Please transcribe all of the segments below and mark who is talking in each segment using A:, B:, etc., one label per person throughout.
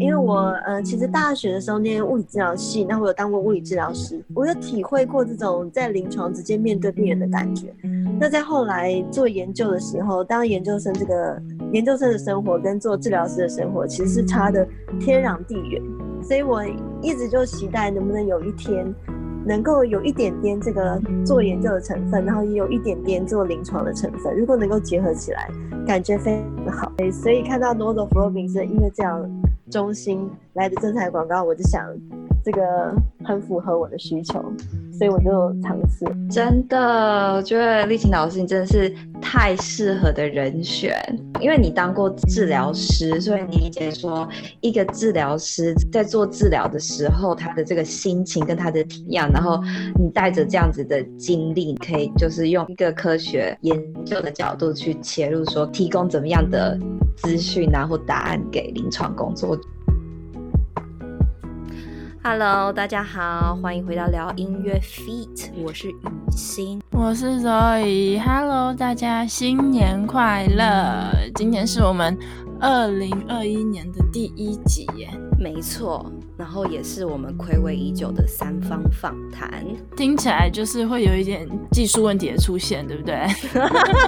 A: 因为我呃，其实大学的时候念物理治疗系，那我有当过物理治疗师，我有体会过这种在临床直接面对病人的感觉。那在后来做研究的时候，当研究生这个研究生的生活跟做治疗师的生活其实是差的天壤地远，所以我一直就期待能不能有一天。能够有一点点这个做研究的成分，然后也有一点点做临床的成分，如果能够结合起来，感觉非常好。所以看到 Northrop Robbins 的音乐治疗中心来的征才广告，我就想这个很符合我的需求。所以我就尝试，
B: 真的，我觉得立晴老师你真的是太适合的人选，因为你当过治疗师，所以你理解说一个治疗师在做治疗的时候，他的这个心情跟他的体验，然后你带着这样子的经历，可以就是用一个科学研究的角度去切入，说提供怎么样的资讯啊或答案给临床工作。Hello，大家好，欢迎回到聊音乐 Feat，我是雨欣，
C: 我是 Zoe。Hello，大家新年快乐！今天是我们二零二一年的第一集耶，
B: 没错，然后也是我们暌违已久的三方访谈，
C: 听起来就是会有一点技术问题的出现，对不对？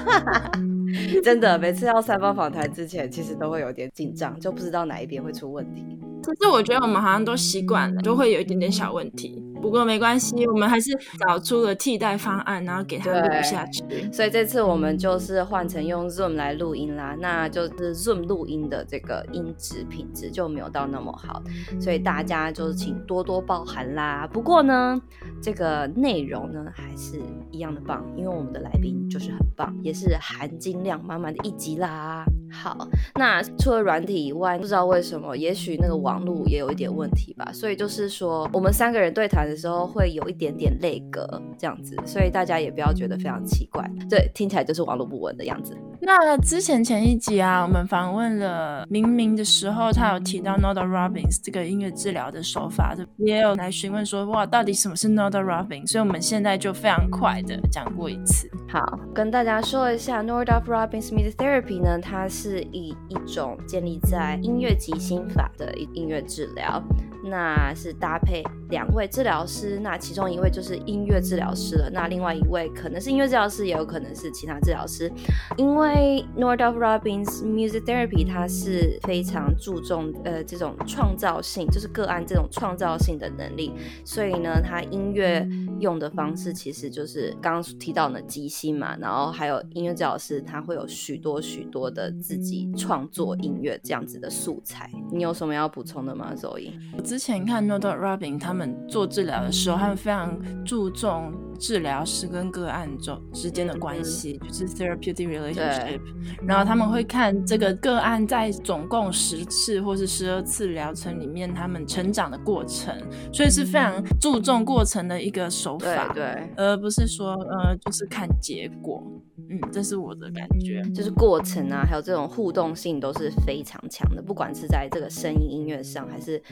B: 真的，每次要三方访谈之前，其实都会有点紧张，就不知道哪一边会出问题。
C: 可是我觉得我们好像都习惯了，都会有一点点小问题。不过没关系，我们还是找出了替代方案，然后给他录下去。
B: 所以这次我们就是换成用 Zoom 来录音啦，那就是 Zoom 录音的这个音质品质就没有到那么好，所以大家就是请多多包涵啦。不过呢，这个内容呢还是一样的棒，因为我们的来宾就是很棒，也是含金量满满的一集啦。好，那除了软体以外，不知道为什么，也许那个网络也有一点问题吧。所以就是说，我们三个人对谈的时候会有一点点累格这样子，所以大家也不要觉得非常奇怪。对，听起来就是网络不稳的样子。
C: 那之前前一集啊，我们访问了明明的时候，他有提到 Northrop Robbins 这个音乐治疗的手法，也有来询问说，哇，到底什么是 Northrop Robbins？所以我们现在就非常快的讲过一次。
B: 好，跟大家说一下 Northrop Robbins Music Therapy 呢，它是是以一种建立在音乐即兴法的音乐治疗，那是搭配两位治疗师，那其中一位就是音乐治疗师了，那另外一位可能是音乐治疗师，也有可能是其他治疗师，因为 Northrop Robbins Music Therapy 它是非常注重呃这种创造性，就是个案这种创造性的能力，所以呢，它音乐用的方式其实就是刚刚提到的即兴嘛，然后还有音乐治疗师他会有许多许多的自己创作音乐这样子的素材。你有什么要补充的吗，Zoe？
C: 我之前看 Northrop Robbins 他们做治疗的时候，他们非常注重治疗师跟个案中之间的关系，嗯、就是 therapeutic relationship。然后他们会看这个个案在总共十次或是十二次疗程里面，他们成长的过程，所以是非常注重过程的一个手法，
B: 对，对，
C: 而不是说呃就是看结果。嗯，这是我的感觉，
B: 就是过程啊，还有这种这种互动性都是非常强的，不管是在这个声音音乐上，还是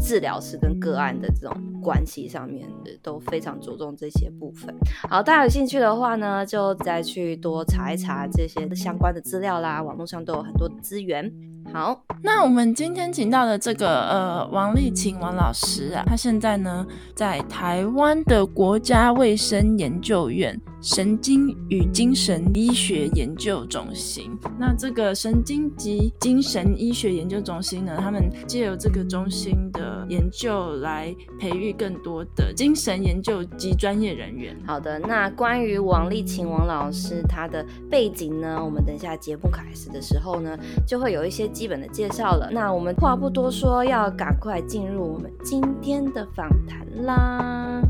B: 治疗师跟个案的这种关系上面，都非常着重这些部分。好，大家有兴趣的话呢，就再去多查一查这些相关的资料啦，网络上都有很多资源。好，
C: 那我们今天请到的这个呃王立晴王老师啊，他现在呢在台湾的国家卫生研究院神经与精神医学研究中心。那这个神经及精神医学研究中心呢，他们借由这个中心的研究来培育更多的精神研究及专业人员。
B: 好的，那关于王立勤王老师他的背景呢，我们等一下节目开始的时候呢，就会有一些。基本的介绍了，那我们话不多说，要赶快进入我们今天的访谈啦。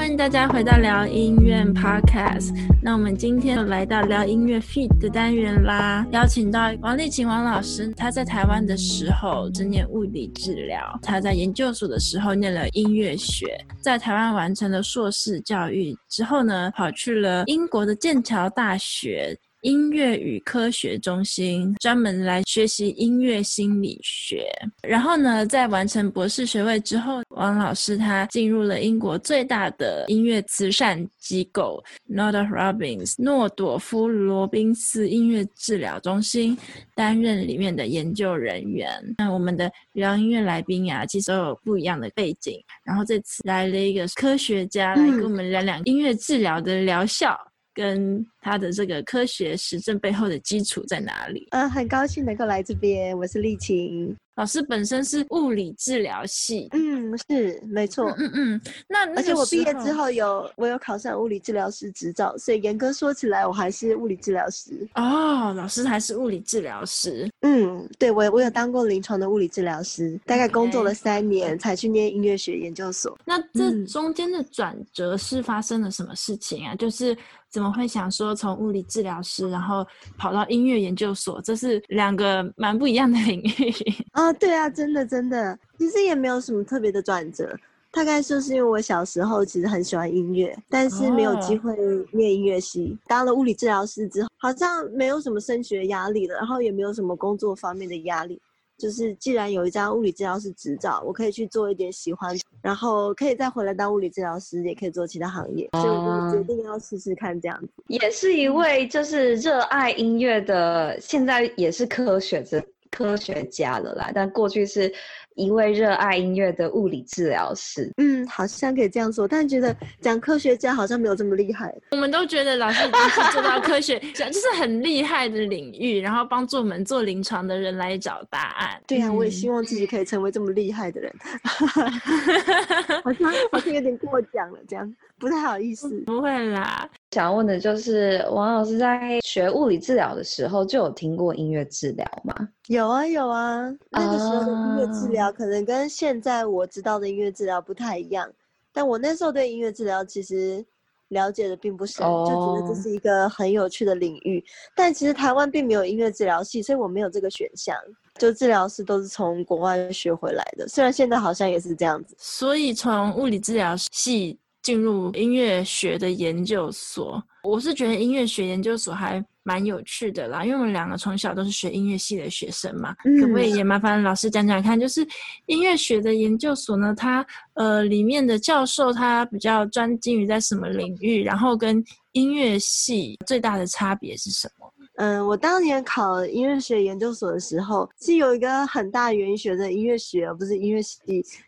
C: 欢迎大家回到聊音乐 Podcast。那我们今天又来到聊音乐 feet 的单元啦，邀请到王丽琴王老师。他在台湾的时候只念物理治疗，他在研究所的时候念了音乐学，在台湾完成了硕士教育之后呢，跑去了英国的剑桥大学。音乐与科学中心，专门来学习音乐心理学。然后呢，在完成博士学位之后，王老师他进入了英国最大的音乐慈善机构 Northrop Robbins 诺朵夫罗宾斯音乐治疗中心，担任里面的研究人员。那我们的聊音乐来宾呀、啊，其实都有不一样的背景。然后这次来了一个科学家来跟我们聊聊音乐治疗的疗效。嗯跟他的这个科学实证背后的基础在哪里？
A: 嗯、呃，很高兴能够来这边，我是丽琴。
C: 老师本身是物理治疗系，
A: 嗯，是没错，
C: 嗯嗯，嗯。那，那
A: 而且我毕业之后有我有考上物理治疗师执照，所以严格说起来，我还是物理治疗师。
C: 哦，老师还是物理治疗师。
A: 嗯，对，我我有当过临床的物理治疗师，大概工作了三年才去念音乐学研究所。
C: 那这中间的转折是发生了什么事情啊？就是怎么会想说从物理治疗师，然后跑到音乐研究所？这是两个蛮不一样的领域。
A: 啊、哦，对啊，真的真的，其实也没有什么特别的转折，大概就是因为我小时候其实很喜欢音乐，但是没有机会念音乐系。Oh. 当了物理治疗师之后，好像没有什么升学压力了，然后也没有什么工作方面的压力。就是既然有一张物理治疗师执照，我可以去做一点喜欢，然后可以再回来当物理治疗师，也可以做其他行业，所以我就决定要试试看这样子。
B: 也是一位就是热爱音乐的，现在也是科学者。科学家了啦，但过去是一位热爱音乐的物理治疗师。
A: 嗯，好像可以这样说，但觉得讲科学家好像没有这么厉害。
C: 我们都觉得老师已经是做到科学家，就是很厉害的领域，然后帮助我们做临床的人来找答案。
A: 对呀、啊，我也希望自己可以成为这么厉害的人。好像好像有点过奖了，这样不太好意思。
C: 不会啦。
B: 想问的就是王老师在学物理治疗的时候就有听过音乐治疗吗？
A: 有啊有啊，那个时候的音乐治疗可能跟现在我知道的音乐治疗不太一样，但我那时候对音乐治疗其实了解的并不深，oh. 就觉得这是一个很有趣的领域。但其实台湾并没有音乐治疗系，所以我没有这个选项。就治疗师都是从国外学回来的，虽然现在好像也是这样子。
C: 所以从物理治疗系。进入音乐学的研究所，我是觉得音乐学研究所还蛮有趣的啦，因为我们两个从小都是学音乐系的学生嘛，嗯、可不可以也麻烦老师讲讲看，就是音乐学的研究所呢，它呃里面的教授他比较专精于在什么领域，然后跟音乐系最大的差别是什么？
A: 嗯，我当年考音乐学研究所的时候，是有一个很大原因学的音乐学，而不是音乐系。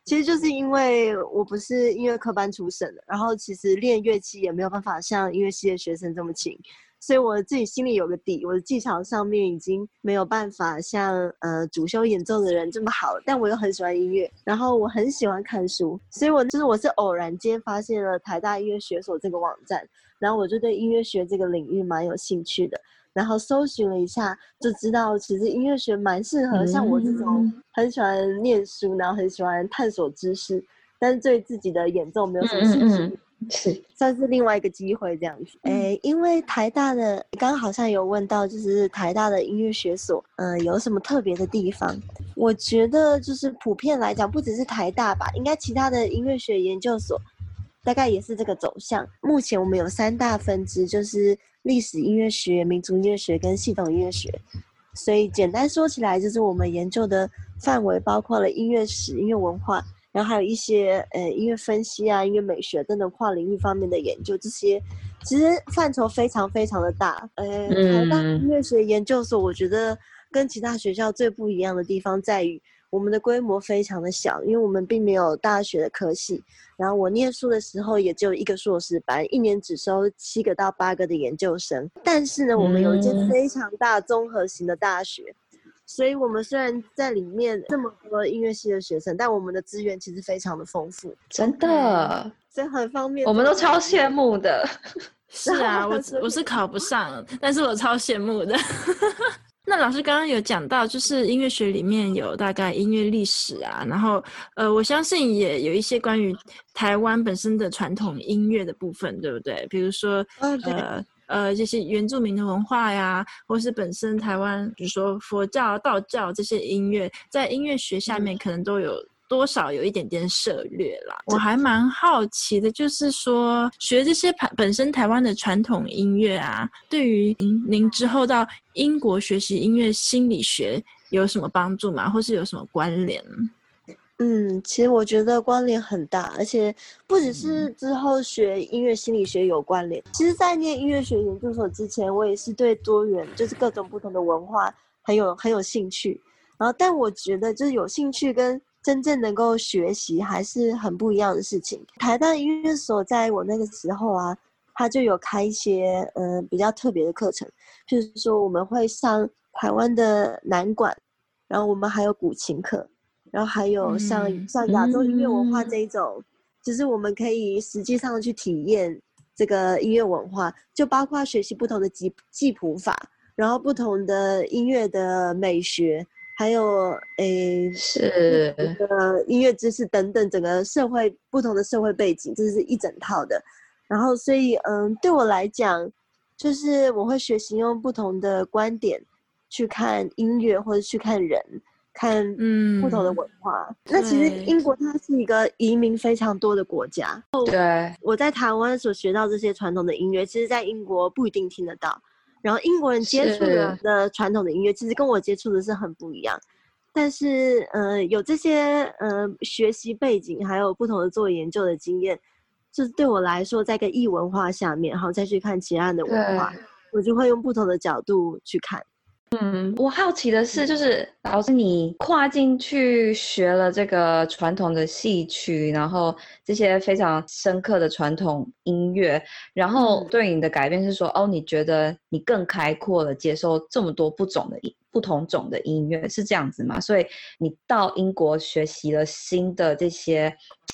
A: 其实就是因为我不是音乐科班出身的，然后其实练乐器也没有办法像音乐系的学生这么勤，所以我自己心里有个底，我的技巧上面已经没有办法像呃主修演奏的人这么好。但我又很喜欢音乐，然后我很喜欢看书，所以我就是我是偶然间发现了台大音乐学所这个网站，然后我就对音乐学这个领域蛮有兴趣的。然后搜寻了一下，就知道其实音乐学蛮适合像我这种很喜欢念书，然后很喜欢探索知识，但是对自己的演奏没有什么兴趣，是 算是另外一个机会这样子。哎，因为台大的刚刚好像有问到，就是台大的音乐学所，嗯、呃，有什么特别的地方？我觉得就是普遍来讲，不只是台大吧，应该其他的音乐学研究所大概也是这个走向。目前我们有三大分支，就是。历史音乐学、民族音乐学跟系统音乐学，所以简单说起来，就是我们研究的范围包括了音乐史、音乐文化，然后还有一些呃音乐分析啊、音乐美学等等跨领域方面的研究。这些其实范畴非常非常的大。呃，台大音乐学研究所，我觉得跟其他学校最不一样的地方在于。我们的规模非常的小，因为我们并没有大学的科系。然后我念书的时候也只有一个硕士班，一年只收七个到八个的研究生。但是呢，我们有一间非常大综合型的大学，嗯，所以我们虽然在里面这么多音乐系的学生，但我们的资源其实非常的丰富，
B: 真的，
A: 所以很方便。
B: 我们都超羡慕的。
C: 是啊，我我是考不上，但是我超羡慕的。那老师刚刚有讲到，就是音乐学里面有大概音乐历史啊，然后呃，我相信也有一些关于台湾本身的传统音乐的部分，对不对？比如说呃呃这些原住民的文化呀，或是本身台湾，比如说佛教、道教这些音乐，在音乐学下面可能都有多少有一点点涉略啦。我还蛮好奇的，就是说学这些本身台湾的传统音乐啊，对于您您之后到英国学习音乐心理学有什么帮助吗？或是有什么关联？
A: 嗯，其实我觉得关联很大，而且不只是之后学音乐心理学有关联。其实，在念音乐学研究所之前，我也是对多元，就是各种不同的文化很有很有兴趣。然后，但我觉得就是有兴趣跟真正能够学习还是很不一样的事情。台大音乐所在我那个时候啊，他就有开一些嗯、呃、比较特别的课程，就是说我们会上台湾的南管，然后我们还有古琴课。然后还有像、嗯、像亚洲音乐文化这一种，嗯、就是我们可以实际上去体验这个音乐文化，就包括学习不同的记记谱法，然后不同的音乐的美学，还有诶
B: 是
A: 这个音乐知识等等，整个社会不同的社会背景，这是一整套的。然后所以嗯，对我来讲，就是我会学习用不同的观点去看音乐或者去看人。看不同的文化，嗯、那其实英国它是一个移民非常多的国家。
B: 对，
A: 我在台湾所学到这些传统的音乐，其实在英国不一定听得到。然后英国人接触的的传统的音乐，其实跟我接触的是很不一样。但是，呃，有这些呃学习背景，还有不同的做研究的经验，就是对我来说，在一个异文化下面，然后再去看其他的文化，我就会用不同的角度去看。
B: 嗯，我好奇的是，就是老师你跨进去学了这个传统的戏曲，然后这些非常深刻的传统音乐，然后对你的改变是说，哦，你觉得你更开阔了，接受这么多不种的不同种的音乐，是这样子吗？所以你到英国学习了新的这些，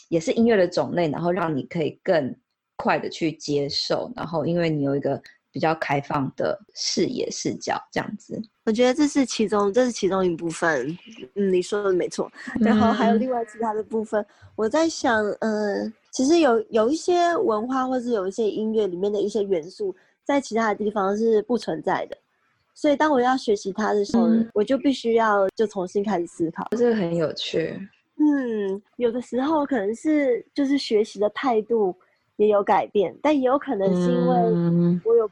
B: 也是音乐的种类，然后让你可以更快的去接受，然后因为你有一个。比较开放的视野视角，这样子，
A: 我觉得这是其中，这是其中一部分。嗯，你说的没错。然后还有另外其他的部分，嗯、我在想，嗯、呃，其实有有一些文化，或是有一些音乐里面的一些元素，在其他的地方是不存在的。所以当我要学习它的时候，嗯、我就必须要就重新开始思考。
B: 这个很有趣。
A: 嗯，有的时候可能是就是学习的态度。也有改变，但也有可能是因为我有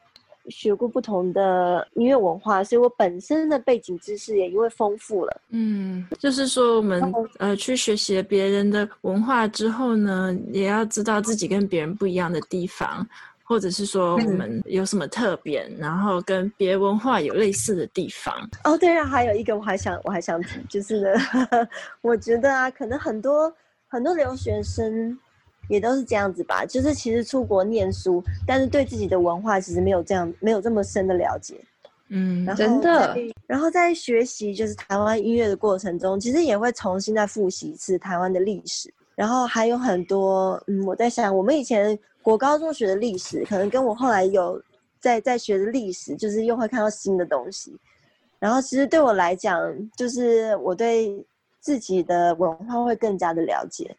A: 学过不同的音乐文化，嗯、所以我本身的背景知识也因为丰富了。
C: 嗯，就是说我们呃去学习了别人的文化之后呢，也要知道自己跟别人不一样的地方，或者是说我们有什么特别，嗯、然后跟别文化有类似的地方。
A: 哦，对啊，还有一个我还想我还想提，就是呢，我觉得啊，可能很多很多留学生。也都是这样子吧，就是其实出国念书，但是对自己的文化其实没有这样，没有这么深的了解。
B: 嗯，然后真的。
A: 然后在学习就是台湾音乐的过程中，其实也会重新再复习一次台湾的历史。然后还有很多，嗯，我在想，我们以前国高中学的历史，可能跟我后来有在在学的历史，就是又会看到新的东西。然后其实对我来讲，就是我对自己的文化会更加的了解。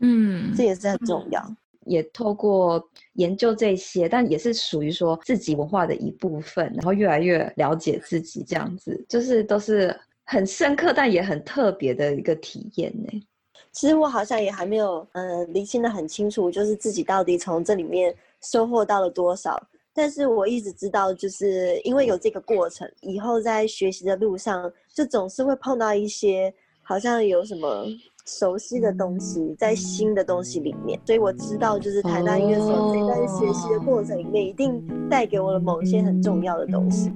A: 嗯，这也是很重要，
B: 也透过研究这些，但也是属于说自己文化的一部分，然后越来越了解自己，这样子就是都是很深刻，但也很特别的一个体验呢。
A: 其实我好像也还没有嗯理清的很清楚，就是自己到底从这里面收获到了多少。但是我一直知道，就是因为有这个过程，以后在学习的路上，就总是会碰到一些好像有什么。熟悉的东西在新的东西里面，所以我知道，就是台大音乐所这段学习的过程里面，一定带给我了某些很重要的东西。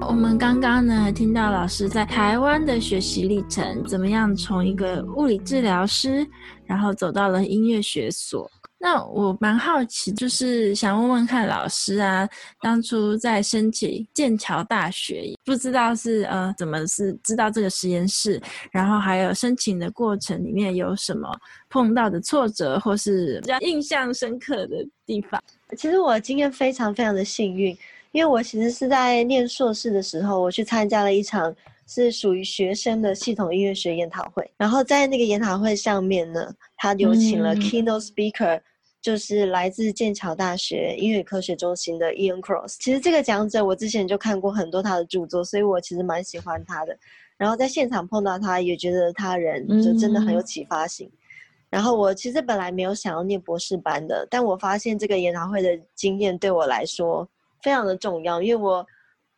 C: 我们刚刚呢，听到老师在台湾的学习历程，怎么样从一个物理治疗师，然后走到了音乐学所。那我蛮好奇，就是想问问看老师啊，当初在申请剑桥大学，不知道是呃怎么是知道这个实验室，然后还有申请的过程里面有什么碰到的挫折，或是比较印象深刻的地方？
A: 其实我的经验非常非常的幸运，因为我其实是在念硕士的时候，我去参加了一场是属于学生的系统音乐学研讨会，然后在那个研讨会上面呢，他有请了 keynote speaker。就是来自剑桥大学音乐科学中心的 Ian Cross。其实这个讲者我之前就看过很多他的著作，所以我其实蛮喜欢他的。然后在现场碰到他，也觉得他人就真的很有启发性。嗯、然后我其实本来没有想要念博士班的，但我发现这个研讨会的经验对我来说非常的重要，因为我。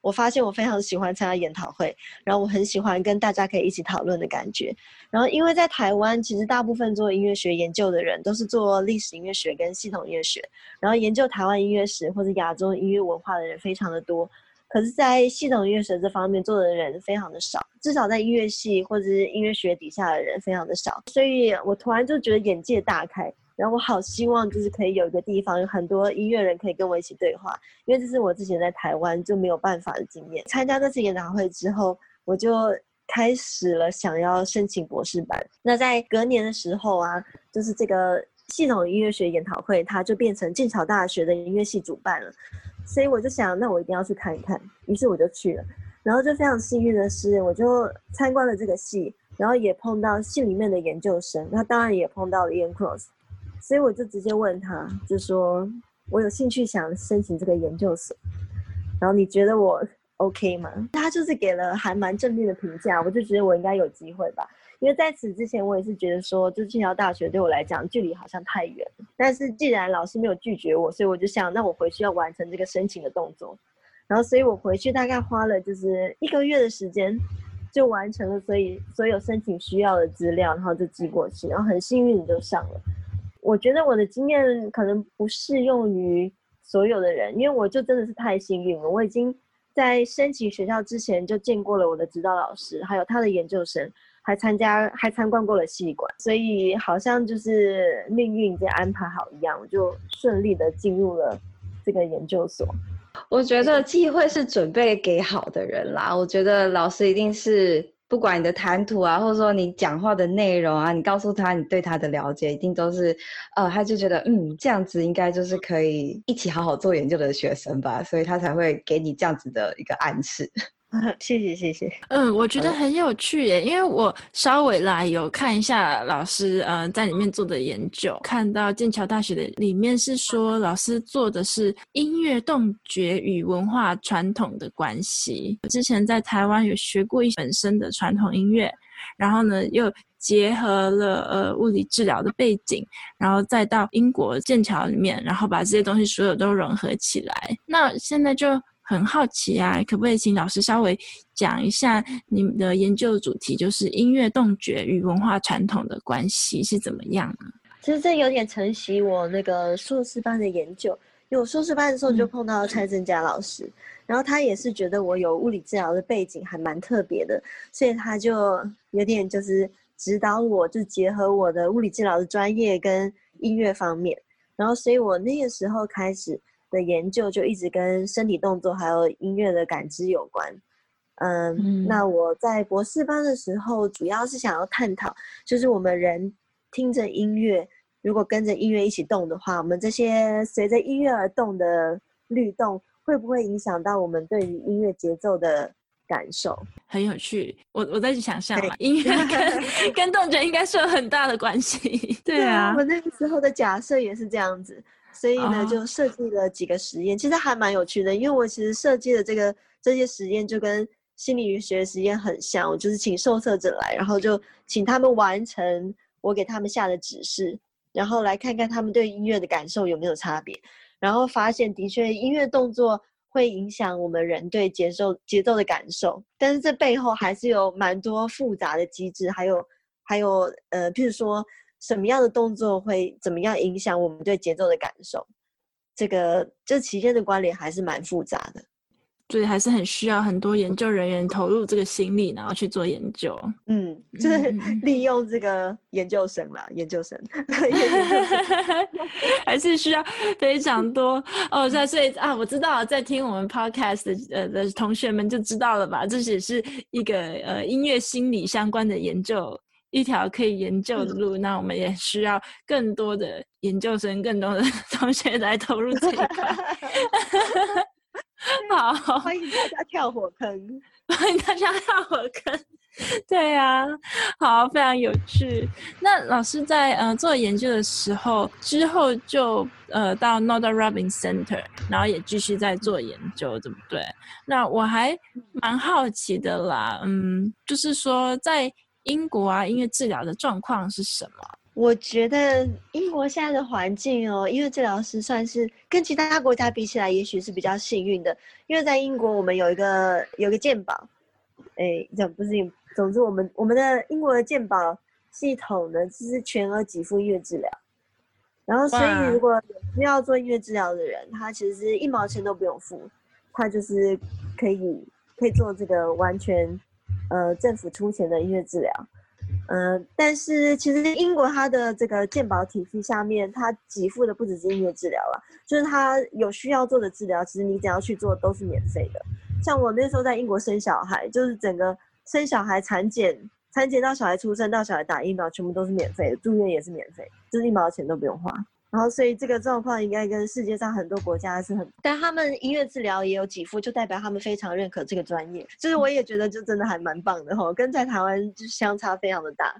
A: 我发现我非常喜欢参加研讨会，然后我很喜欢跟大家可以一起讨论的感觉。然后因为在台湾，其实大部分做音乐学研究的人都是做历史音乐学跟系统音乐学，然后研究台湾音乐史或者亚洲音乐文化的人非常的多。可是，在系统音乐学这方面做的人非常的少，至少在音乐系或者是音乐学底下的人非常的少。所以我突然就觉得眼界大开。然后我好希望就是可以有一个地方，有很多音乐人可以跟我一起对话，因为这是我之前在台湾就没有办法的经验。参加这次研讨会之后，我就开始了想要申请博士班。那在隔年的时候啊，就是这个系统音乐学研讨会，它就变成剑桥大学的音乐系主办了，所以我就想，那我一定要去看一看。于是我就去了，然后就非常幸运的是，我就参观了这个系，然后也碰到系里面的研究生，那当然也碰到了 Ian Cross。所以我就直接问他，就说我有兴趣想申请这个研究所，然后你觉得我 OK 吗？他就是给了还蛮正面的评价，我就觉得我应该有机会吧。因为在此之前，我也是觉得说，就剑桥大学对我来讲距离好像太远。但是既然老师没有拒绝我，所以我就想，那我回去要完成这个申请的动作。然后，所以我回去大概花了就是一个月的时间，就完成了所以所有申请需要的资料，然后就寄过去，然后很幸运的就上了。我觉得我的经验可能不适用于所有的人，因为我就真的是太幸运了。我已经在申请学校之前就见过了我的指导老师，还有他的研究生，还参加还参观过了系馆，所以好像就是命运已经安排好一样，我就顺利的进入了这个研究所。
D: 我觉得机会是准备给好的人啦，我觉得老师一定是。不管你的谈吐啊，或者说你讲话的内容啊，你告诉他你对他的了解，一定都是，呃，他就觉得，嗯，这样子应该就是可以一起好好做研究的学生吧，所以他才会给你这样子的一个暗示。
A: 谢谢谢谢，
C: 嗯，我觉得很有趣耶，因为我稍微来有看一下老师呃在里面做的研究，看到剑桥大学的里面是说老师做的是音乐动觉与文化传统的关系。之前在台湾有学过一本身的传统音乐，然后呢又结合了呃物理治疗的背景，然后再到英国剑桥里面，然后把这些东西所有都融合起来。那现在就。很好奇啊，可不可以请老师稍微讲一下你们的研究主题，就是音乐动觉与文化传统的关系是怎么样呢？
A: 其实这有点承袭我那个硕士班的研究，因为我硕士班的时候就碰到蔡振佳老师，嗯、然后他也是觉得我有物理治疗的背景还蛮特别的，所以他就有点就是指导我，就结合我的物理治疗的专业跟音乐方面，然后所以我那个时候开始。的研究就一直跟身体动作还有音乐的感知有关，嗯，嗯，那我在博士班的时候，主要是想要探讨，就是我们人听着音乐，如果跟着音乐一起动的话，我们这些随着音乐而动的律动，会不会影响到我们对于音乐节奏的感受？
C: 很有趣，我我在想象嘛，音乐跟 跟动觉应该是有很大的关系。对啊，
A: 我那个时候的假设也是这样子。所以呢，就设计了几个实验，其实还蛮有趣的。因为我其实设计的这个这些实验就跟心理学实验很像，我就是请受测者来，然后就请他们完成我给他们下的指示，然后来看看他们对音乐的感受有没有差别。然后发现的确，音乐动作会影响我们人对节奏节奏的感受，但是这背后还是有蛮多复杂的机制，还有还有呃，譬如说。什么样的动作会怎么样影响我们对节奏的感受？这个这期间的关联还是蛮复杂的，
C: 所以还是很需要很多研究人员投入这个心力，然后去做研究。
A: 嗯，就是 利用这个研究生啦，研究生，
C: 还是需要非常多哦。在所以啊，我知道在听我们 podcast 的呃的同学们就知道了吧？这只是一个呃音乐心理相关的研究。一条可以研究的路，嗯、那我们也需要更多的研究生、更多的 同学来投入这一块。好，
A: 欢迎大家跳火坑，
C: 欢迎大家跳火坑。对呀、啊，好，非常有趣。那老师在呃做研究的时候，之后就呃到 Northrop Robbins Center，然后也继续在做研究，对不对？那我还蛮好奇的啦，嗯，就是说在英国啊，音乐治疗的状况是什么？
A: 我觉得英国现在的环境哦，音乐治疗师算是跟其他国家比起来，也许是比较幸运的，因为在英国我们有一个有一个健保，哎，这不是。总之，我们我们的英国的健保系统呢，就是全额给付音乐治疗。然后，所以如果需要做音乐治疗的人，他其实是一毛钱都不用付，他就是可以可以做这个完全呃政府出钱的音乐治疗。嗯、呃，但是其实英国它的这个健保体系下面，它给付的不只是音乐治疗了，就是他有需要做的治疗，其实你只要去做都是免费的。像我那时候在英国生小孩，就是整个。生小孩、产检、产检到小孩出生到小孩打疫苗，全部都是免费的，住院也是免费，就是一毛钱都不用花。然后，所以这个状况应该跟世界上很多国家是很，但他们音乐治疗也有给付，就代表他们非常认可这个专业。就是我也觉得，就真的还蛮棒的吼，跟在台湾就相差非常的大。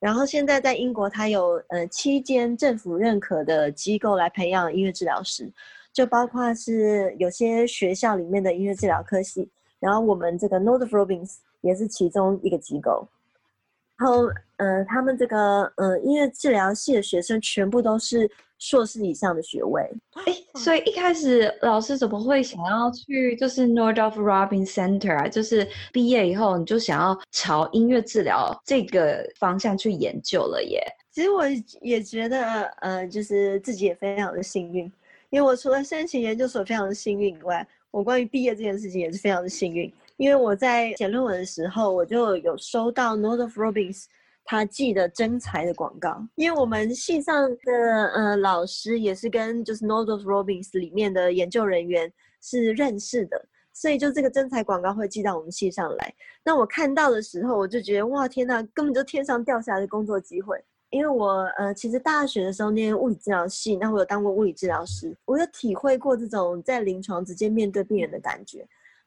A: 然后现在在英国，它有呃七间政府认可的机构来培养音乐治疗师，就包括是有些学校里面的音乐治疗科系，然后我们这个 Northrop Robbins。也是其中一个机构，后，呃，他们这个，呃，音乐治疗系的学生全部都是硕士以上的学位。
D: 哎，所以一开始老师怎么会想要去就是 Northrop Robbins Center 啊？就是毕业以后你就想要朝音乐治疗这个方向去研究了耶？
A: 其实我也觉得，呃，就是自己也非常的幸运，因为我除了申请研究所非常的幸运以外，我关于毕业这件事情也是非常的幸运。因为我在写论文的时候，我就有收到 North of Robbins 他寄的征才的广告。因为我们系上的呃老师也是跟就是 North of Robbins 里面的研究人员是认识的，所以就这个征才广告会寄到我们系上来。那我看到的时候，我就觉得哇天呐，根本就天上掉下来的工作机会。因为我呃其实大学的时候念物理治疗系，那我有当过物理治疗师，我有体会过这种在临床直接面对病人的感觉。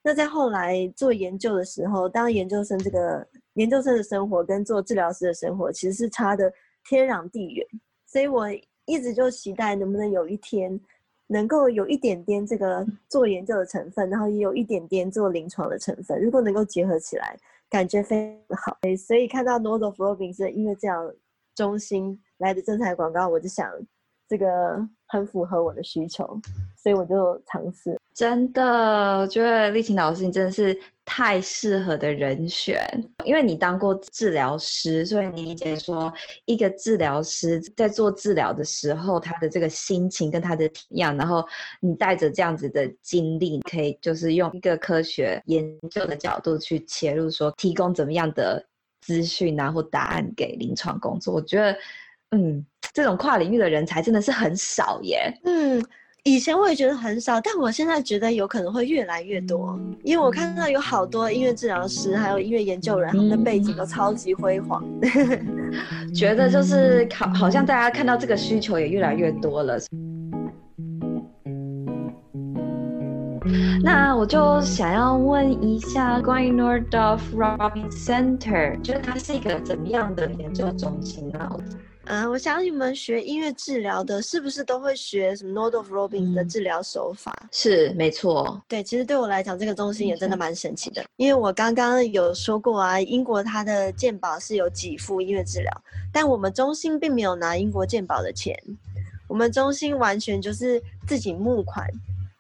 A: 那在后来做研究的时候，当研究生这个研究生的生活跟做治疗师的生活其实是差的天壤地远，所以我一直就期待能不能有一天能够有一点点这个做研究的成分，然后也有一点点做临床的成分，如果能够结合起来，感觉非常好。所以看到 Northrop Robbins 的音乐治疗中心来的正彩广告，我就想这个很符合我的需求，所以我就尝试。
D: 真的，我觉得丽琴老师你真的是太适合的人选，因为你当过治疗师，所以你理解说一个治疗师在做治疗的时候，他的这个心情跟他的体验，然后你带着这样子的经历，可以就是用一个科学研究的角度去切入，说提供怎么样的资讯啊或答案给临床工作。我觉得，嗯，这种跨领域的人才真的是很少耶。
A: 嗯。以前我也觉得很少，但我现在觉得有可能会越来越多，因为我看到有好多音乐治疗师，还有音乐研究人，他们的背景都超级辉煌。
D: 觉得就是好，好像大家看到这个需求也越来越多了。那我就想要问一下关于 Northrop Robbins Center，觉得它是一个怎么样的研究中心呢？
A: 嗯，我想你们学音乐治疗的，是不是都会学什么 Northrop Robbins 的治疗手法？
D: 嗯、是，没错。
A: 对，其实对我来讲，这个中心也真的蛮神奇的，因为我刚刚有说过啊，英国它的健保是有给付音乐治疗，但我们中心并没有拿英国健保的钱，我们中心完全就是自己募款，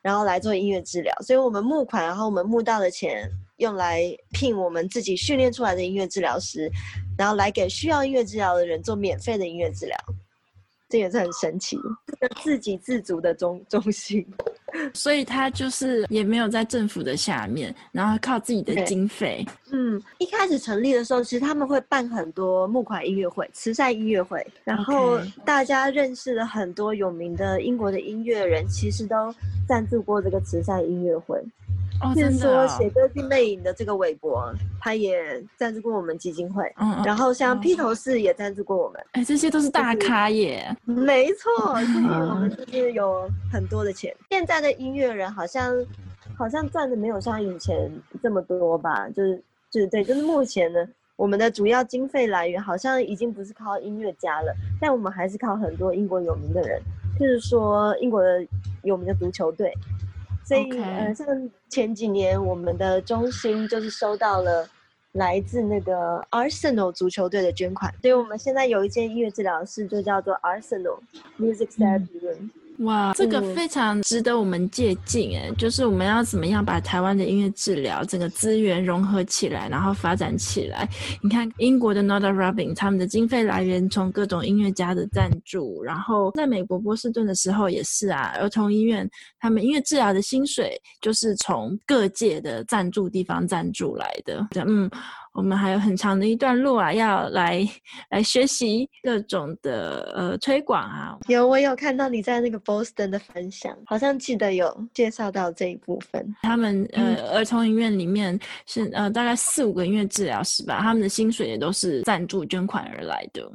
A: 然后来做音乐治疗，所以我们募款，然后我们募到的钱。用来聘我们自己训练出来的音乐治疗师，然后来给需要音乐治疗的人做免费的音乐治疗，这也是很神奇，自给自足的中 中心。
C: 所以他就是也没有在政府的下面，然后靠自己的经费。
A: 嗯，一开始成立的时候，其实他们会办很多募款音乐会、慈善音乐会，然后大家认识了很多有名的英国的音乐人，其实都赞助过这个慈善音乐会。
C: 哦，
A: 就是说写歌剧魅影的这个韦伯，他也赞助过我们基金会。嗯，然后像披头士也赞助过我们。
C: 哎、欸，这些都是大咖耶。
A: 就是、没错，所以 我们就是有很多的钱。现在的音乐人好像好像赚的没有像以前这么多吧？就是就是对，就是目前呢，我们的主要经费来源好像已经不是靠音乐家了，但我们还是靠很多英国有名的人，就是说英国的有名的足球队。所以.呃，像前几年我们的中心就是收到了来自那个 Arsenal 足球队的捐款，所以我们现在有一间音乐治疗室，就叫做 Arsenal Music Therapy Room。嗯
C: 哇，这个非常值得我们借鉴哎，就是我们要怎么样把台湾的音乐治疗整个资源融合起来，然后发展起来。你看英国的 Nora Robin，他们的经费来源从各种音乐家的赞助，然后在美国波士顿的时候也是啊，儿童医院他们音乐治疗的薪水就是从各界的赞助地方赞助来的。嗯。我们还有很长的一段路啊，要来来学习各种的呃推广啊。
A: 有，我有看到你在那个 Boston 的分享，好像记得有介绍到这一部分。
C: 他们呃儿童医院里面是呃大概四五个音乐治疗师吧，他们的薪水也都是赞助捐款而来的。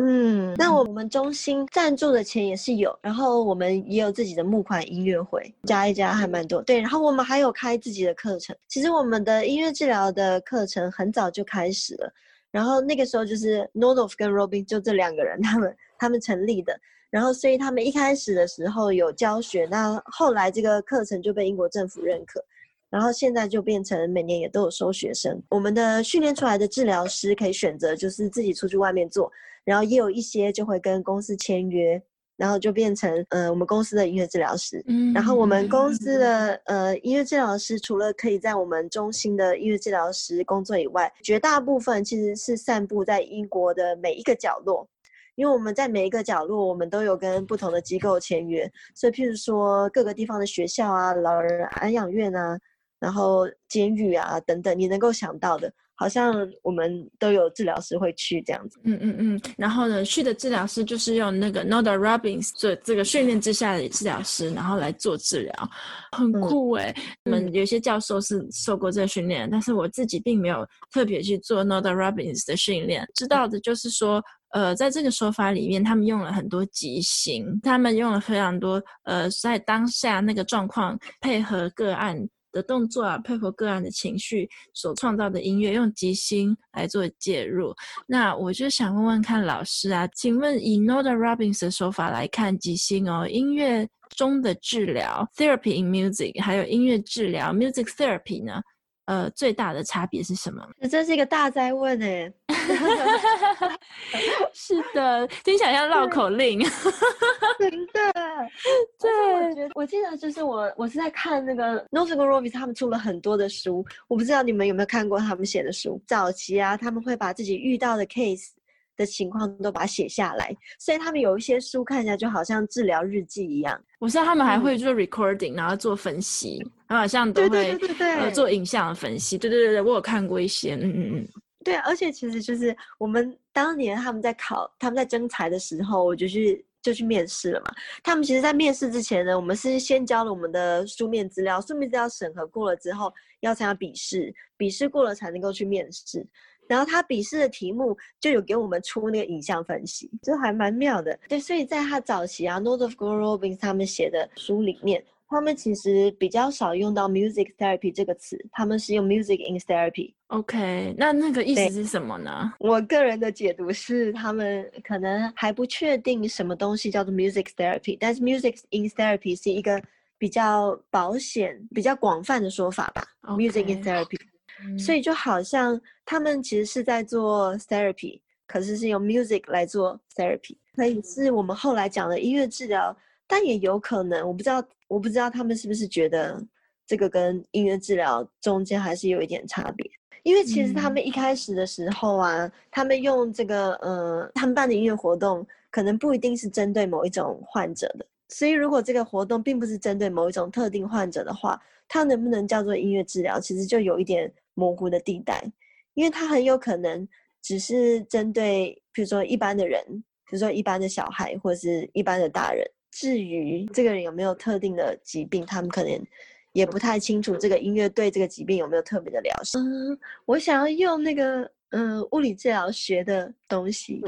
A: 嗯，那我们中心赞助的钱也是有，然后我们也有自己的募款音乐会，加一加还蛮多。对，然后我们还有开自己的课程。其实我们的音乐治疗的课程很早就开始了，然后那个时候就是 Nordorf 跟 Robin 就这两个人，他们他们成立的。然后所以他们一开始的时候有教学，那后来这个课程就被英国政府认可，然后现在就变成每年也都有收学生。我们的训练出来的治疗师可以选择就是自己出去外面做。然后也有一些就会跟公司签约，然后就变成呃我们公司的音乐治疗师。嗯，然后我们公司的呃音乐治疗师除了可以在我们中心的音乐治疗师工作以外，绝大部分其实是散布在英国的每一个角落，因为我们在每一个角落我们都有跟不同的机构签约，所以譬如说各个地方的学校啊、老人安养院啊，然后监狱啊等等，你能够想到的。好像我们都有治疗师会去这样子，
C: 嗯嗯嗯，然后呢，去的治疗师就是用那个 Noda Robbins 这这个训练之下的治疗师，然后来做治疗，很酷诶。我们、嗯、有些教授是受过这个训练，但是我自己并没有特别去做 Noda Robbins 的训练，知道的就是说，呃，在这个说法里面，他们用了很多即兴，他们用了非常多，呃，在当下那个状况配合个案。的动作啊，配合个人的情绪所创造的音乐，用即兴来做介入。那我就想问问看老师啊，请问以 Nora Robbins 的手法来看即兴哦，音乐中的治疗 （therapy in music） 还有音乐治疗 （music therapy） 呢？呃，最大的差别是什么？
A: 这是一个大灾问哎。
C: 是的，听起来像绕口令。
A: 真的，对。我记得就是我，我是在看那个 Nordorf 跟 Robin 他们出了很多的书，我不知道你们有没有看过他们写的书。早期啊，他们会把自己遇到的 case 的情况都把它写下来，所以他们有一些书看起来就好像治疗日记一样。
C: 我知道他们还会做 recording，、嗯、然后做分析，好像都会对对对对做影像的分析。对对对对，我有看过一些，嗯嗯嗯。
A: 对，而且其实就是我们当年他们在考，他们在征才的时候，我就去就去面试了嘛。他们其实，在面试之前呢，我们是先交了我们的书面资料，书面资料审核过了之后，要参加笔试，笔试过了才能够去面试。然后他笔试的题目就有给我们出那个影像分析，就还蛮妙的。对，所以在他早期啊，Nordorf and Robbins 他们写的书里面。他们其实比较少用到 music therapy 这个词，他们是用 music in therapy。
C: OK，那那个意思是什么呢？
A: 我个人的解读是，他们可能还不确定什么东西叫做 music therapy，但是 music in therapy 是一个比较保险、比较广泛的说法吧。Music in therapy，、嗯、所以就好像他们其实是在做 therapy，可是是用 music 来做 therapy，可以是我们后来讲的音乐治疗。但也有可能，我不知道，我不知道他们是不是觉得这个跟音乐治疗中间还是有一点差别。因为其实他们一开始的时候啊，嗯、他们用这个，呃，他们办的音乐活动可能不一定是针对某一种患者的。所以如果这个活动并不是针对某一种特定患者的话，它能不能叫做音乐治疗，其实就有一点模糊的地带，因为它很有可能只是针对，比如说一般的人，比如说一般的小孩或者是一般的大人。至于这个人有没有特定的疾病，他们可能也不太清楚。这个音乐对这个疾病有没有特别的疗效？嗯，我想要用那个嗯物理治疗学的东西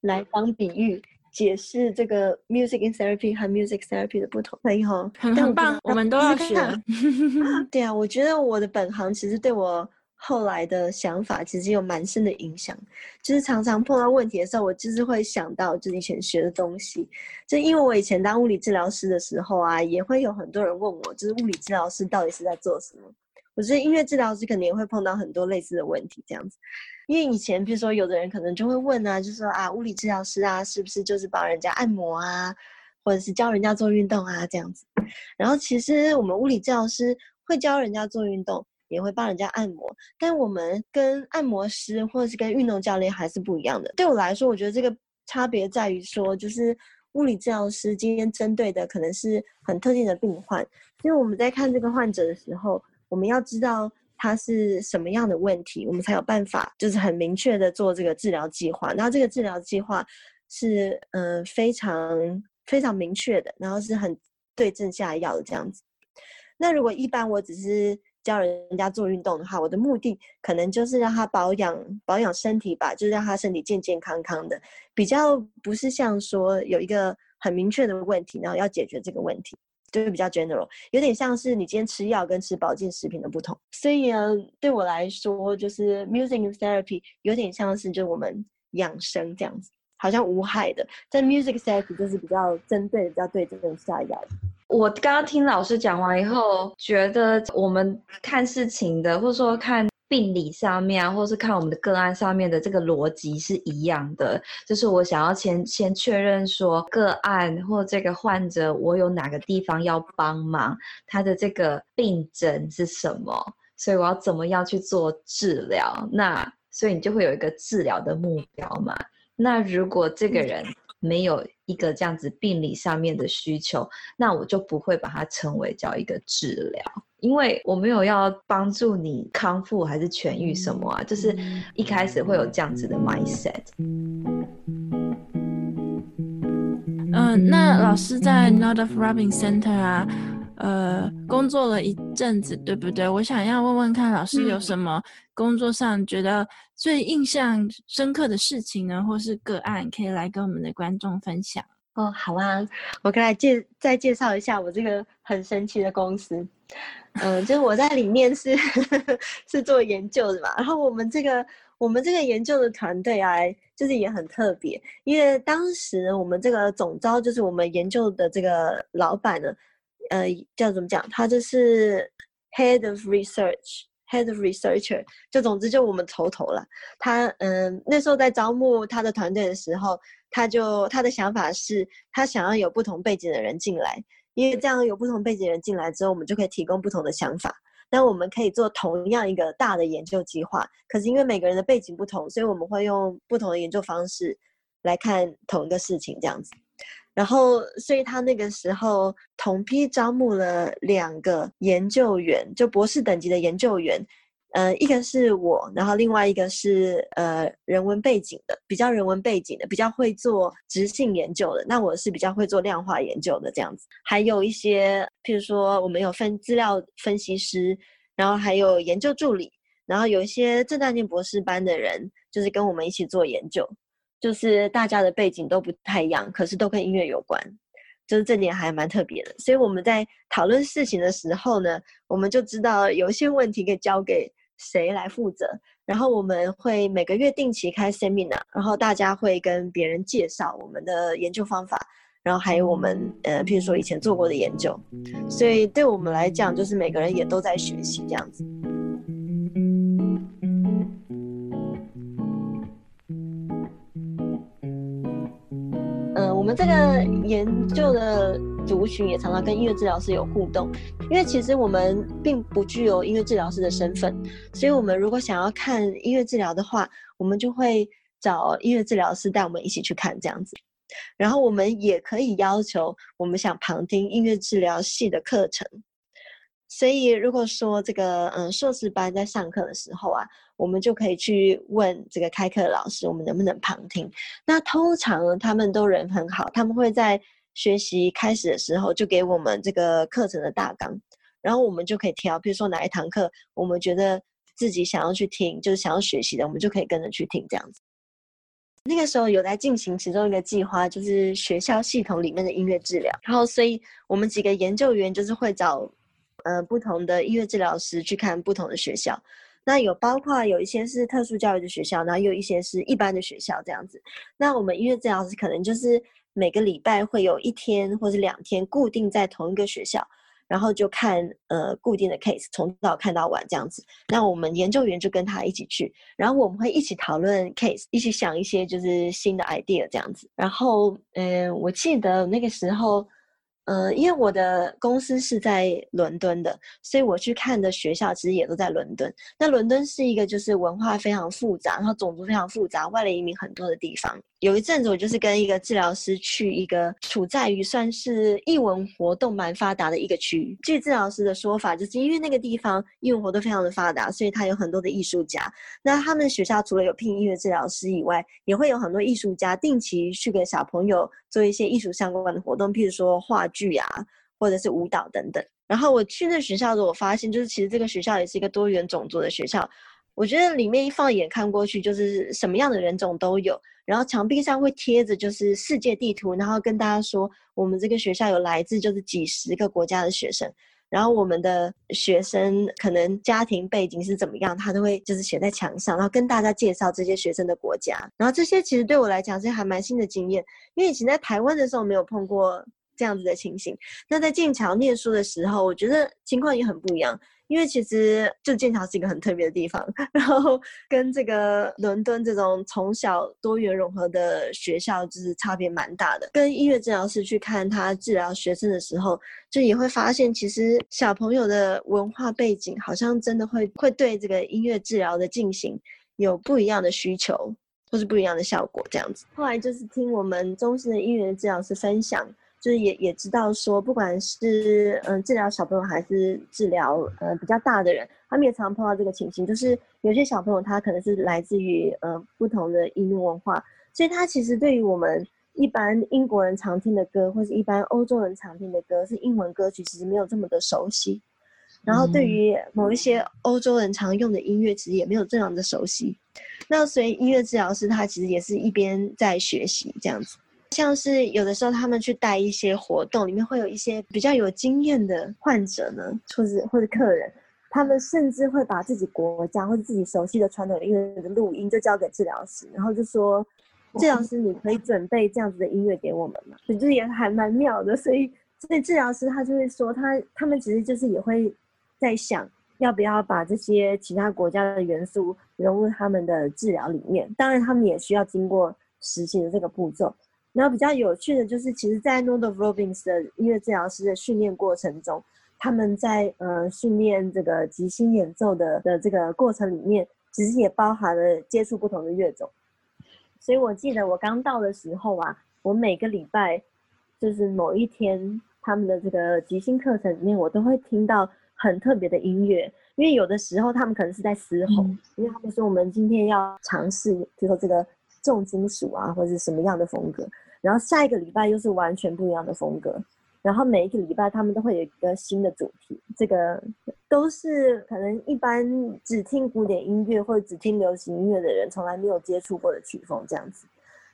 A: 来当比喻，解释这个 music in therapy 和 music therapy 的不同。可以哈，
C: 很棒，我们都要学。
A: 对啊，我觉得我的本行其实对我后来的想法其实有蛮深的影响，就是常常碰到问题的时候，我就是会想到就是以前学的东西，就因为我以前当物理治疗师的时候啊，也会有很多人问我，就是物理治疗师到底是在做什么？我觉得音乐治疗师肯定也会碰到很多类似的问题，这样子，因为以前比如说有的人可能就会问啊，就是说啊，物理治疗师啊，是不是就是帮人家按摩啊？或者是教人家做运动啊，这样子。然后其实我们物理治疗师会教人家做运动，也会帮人家按摩，但我们跟按摩师或者是跟运动教练还是不一样的。对我来说，我觉得这个差别在于说，就是物理治疗师今天针对的可能是很特定的病患，因为我们在看这个患者的时候，我们要知道他是什么样的问题，我们才有办法就是很明确的做这个治疗计划。然后这个治疗计划是嗯、呃、非常。非常明确的，然后是很对症下药的这样子。那如果一般我只是教人家做运动的话，我的目的可能就是让他保养保养身体吧，就是让他身体健健康康的，比较不是像说有一个很明确的问题，然后要解决这个问题，就是比较 general，有点像是你今天吃药跟吃保健食品的不同。所以呢，对我来说，就是 music therapy 有点像是就我们养生这样子。好像无害的，但 music therapy 就是比较针对、比较对症下药。
D: 我刚刚听老师讲完以后，觉得我们看事情的，或者说看病理上面啊，或者是看我们的个案上面的这个逻辑是一样的。就是我想要先先确认说个案或这个患者，我有哪个地方要帮忙，他的这个病症是什么，所以我要怎么样去做治疗？那所以你就会有一个治疗的目标嘛。那如果这个人没有一个这样子病理上面的需求，那我就不会把它称为叫一个治疗，因为我没有要帮助你康复还是痊愈什么啊，就是一开始会有这样子的 mindset。
C: 嗯、呃，那老师在 Nordoff Robin Center 啊。呃，工作了一阵子，对不对？我想要问问看，老师有什么工作上觉得最印象深刻的事情呢，或是个案，可以来跟我们的观众分享？
A: 哦，好啊，我跟来介再介绍一下我这个很神奇的公司。嗯、就是我在里面是 是做研究的嘛，然后我们这个我们这个研究的团队啊，就是也很特别，因为当时我们这个总招就是我们研究的这个老板呢。呃，叫怎么讲？他就是 head of Research Head researcher，就总之就我们头头了。他嗯、那时候在招募他的团队的时候，他就他的想法是，他想要有不同背景的人进来，因为这样有不同背景人进来之后，我们就可以提供不同的想法。那我们可以做同样一个大的研究计划，可是因为每个人的背景不同，所以我们会用不同的研究方式来看同一个事情，这样子。然后，所以他那个时候同批招募了两个研究员，就博士等级的研究员，呃，一个是我，然后另外一个是呃人文背景的，比较人文背景的，比较会做质性研究的。那我是比较会做量化研究的这样子。还有一些，譬如说我们有分资料分析师，然后还有研究助理，然后有一些正在念博士班的人，就是跟我们一起做研究。就是大家的背景都不太一样，可是都跟音乐有关，就是这点还蛮特别的。所以我们在讨论事情的时候呢，我们就知道有一些问题可以交给谁来负责。然后我们会每个月定期开 seminar，然后大家会跟别人介绍我们的研究方法，然后还有我们呃，譬如说以前做过的研究。所以对我们来讲，就是每个人也都在学习这样子。我们这个研究的族群也常常跟音乐治疗师有互动，因为其实我们并不具有音乐治疗师的身份，所以我们如果想要看音乐治疗的话，我们就会找音乐治疗师带我们一起去看这样子。然后我们也可以要求我们想旁听音乐治疗系的课程。所以，如果说这个嗯硕士班在上课的时候啊，我们就可以去问这个开课的老师，我们能不能旁听？那通常他们都人很好，他们会在学习开始的时候就给我们这个课程的大纲，然后我们就可以挑，比如说哪一堂课我们觉得自己想要去听，就是想要学习的，我们就可以跟着去听这样子。那个时候有在进行其中一个计划，就是学校系统里面的音乐治疗，然后所以我们几个研究员就是会找。呃，不同的音乐治疗师去看不同的学校，那有包括有一些是特殊教育的学校，然后有一些是一般的学校这样子。那我们音乐治疗师可能就是每个礼拜会有一天或是两天固定在同一个学校。然后就看呃固定的 case，从早看到晚这样子。那我们研究员就跟他一起去，然后我们会一起讨论 case，一起想一些就是新的 idea 这样子。然后嗯、我记得那个时候。呃，因为我的公司是在伦敦的，所以我去看的学校其实也都在伦敦。那伦敦是一个就是文化非常复杂，然后种族非常复杂，外来移民很多的地方。有一阵子我就是跟一个治疗师去一个处在于算是艺文活动蛮发达的一个区域。据治疗师的说法，就是因为那个地方艺文活动非常的发达，所以他有很多的艺术家。那他们学校除了有聘音乐治疗师以外，也会有很多艺术家定期去给小朋友做一些艺术相关的活动，譬如说话剧啊，或者是舞蹈等等。然后我去那学校的时候，我发现就是其实这个学校也是一个多元种族的学校。我觉得里面一放眼看过去，就是什么样的人种都有。然后墙壁上会贴着就是世界地图，然后跟大家说我们这个学校有来自就是几十个国家的学生。然后我们的学生可能家庭背景是怎么样，他都会就是写在墙上，然后跟大家介绍这些学生的国家。然后这些其实对我来讲是还蛮新的经验，因为以前在台湾的时候没有碰过这样子的情形。那在剑桥念书的时候，我觉得情况也很不一样。因为其实就剑桥是一个很特别的地方，然后跟这个伦敦这种从小多元融合的学校就是差别蛮大的。跟音乐治疗师去看他治疗学生的时候，就也会发现，其实小朋友的文化背景好像真的会会对这个音乐治疗的进行有不一样的需求，或是不一样的效果这样子。后来就是听我们中心的音乐治疗师分享。就是也也知道说，不管是嗯治疗小朋友还是治疗呃比较大的人，他们也常碰到这个情形，就是有些小朋友他可能是来自于呃不同的移民文化，所以他其实对于我们一般英国人常听的歌，或是一般欧洲人常听的歌是英文歌曲，其实没有这么的熟悉。然后对于某一些欧洲人常用的音乐，其实也没有这样的熟悉。那所以音乐治疗师他其实也是一边在学习这样子。像是有的时候他们去带一些活动，里面会有一些比较有经验的患者呢，或者或者客人，他们甚至会把自己国家或者自己熟悉的传统音乐的录音就交给治疗师，然后就说，治疗师你可以准备这样子的音乐给我们吗？所以这也还蛮妙的。所以所以治疗师他就会说他，他他们其实就是也会在想要不要把这些其他国家的元素融入他们的治疗里面。当然他们也需要经过实习的这个步骤。然后比较有趣的就是，其实，在 Northrop Robbins 的音乐治疗师的训练过程中，他们在呃训练这个即兴演奏的的这个过程里面，其实也包含了接触不同的乐种。所以我记得我刚到的时候啊，我每个礼拜就是某一天他们的这个即兴课程里面，我都会听到很特别的音乐，因为有的时候他们可能是在嘶吼，嗯、因为他们说我们今天要尝试，就说这个。重金属啊，或者是什么样的风格，然后下一个礼拜又是完全不一样的风格，然后每一个礼拜他们都会有一个新的主题，这个都是可能一般只听古典音乐或者只听流行音乐的人从来没有接触过的曲风这样子，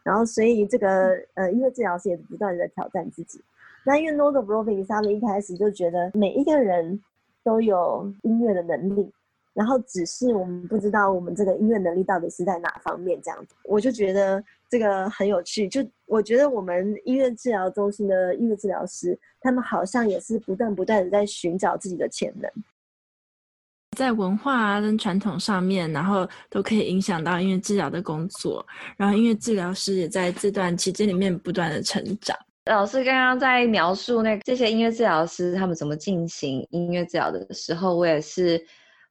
A: 然后所以这个呃音乐治疗师也不断的在挑战自己。那因为 Northrop Robbins 他们一开始就觉得每一个人都有音乐的能力。然后只是我们不知道我们这个音乐能力到底是在哪方面这样子，我就觉得这个很有趣。就我觉得我们音乐治疗中心的音乐治疗师，他们好像也是不断不断的在寻找自己的潜能，
C: 在文化啊跟传统上面，然后都可以影响到音乐治疗的工作。然后音乐治疗师也在这段期间里面不断的成长。
D: 老师刚刚在描述那这些音乐治疗师他们怎么进行音乐治疗的时候，我也是。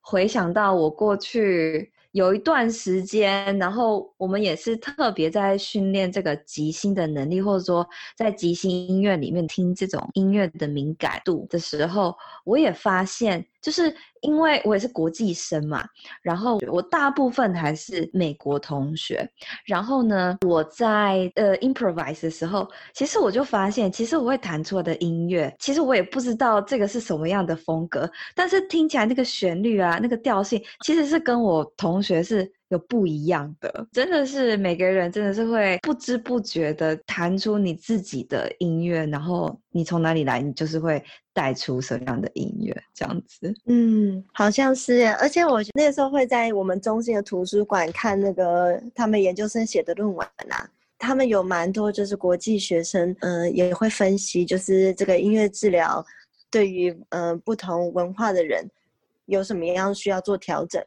D: 回想到我过去有一段时间，然后我们也是特别在训练这个即兴的能力，或者说在即兴音乐里面听这种音乐的敏感度的时候，我也发现。就是因为我也是国际生嘛，然后我大部分还是美国同学，然后呢，我在呃 improvise 的时候，其实我就发现，其实我会弹出来的音乐，其实我也不知道这个是什么样的风格，但是听起来那个旋律啊，那个调性，其实是跟我同学是有不一样的，真的是每个人真的是会不知不觉的弹出你自己的音乐，然后你从哪里来，你就是会带出什么样的音乐，这样子。
A: 嗯，好像是，而且我那个时候会在我们中心的图书馆看那个他们研究生写的论文啊，他们有蛮多就是国际学生，嗯、呃，也会分析，就是这个音乐治疗对于嗯、呃、不同文化的人有什么样需要做调整。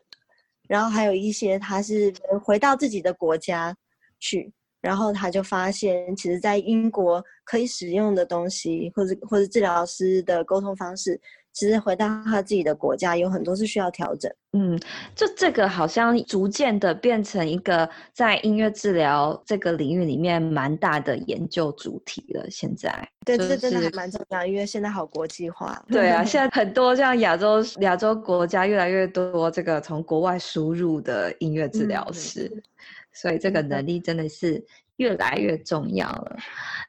A: 然后还有一些，他是回到自己的国家去，然后他就发现，其实，在英国可以使用的东西，或者或者治疗师的沟通方式。其实回到他自己的国家，有很多是需要调整。
D: 嗯，就这个好像逐渐的变成一个在音乐治疗这个领域里面蛮大的研究主题了。现在，
A: 对，这真的还蛮重要，因为现在好国际化。
D: 对啊，现在 很多像亚洲亚洲国家越来越多这个从国外输入的音乐治疗师，嗯、所以这个能力真的是。越来越重要了。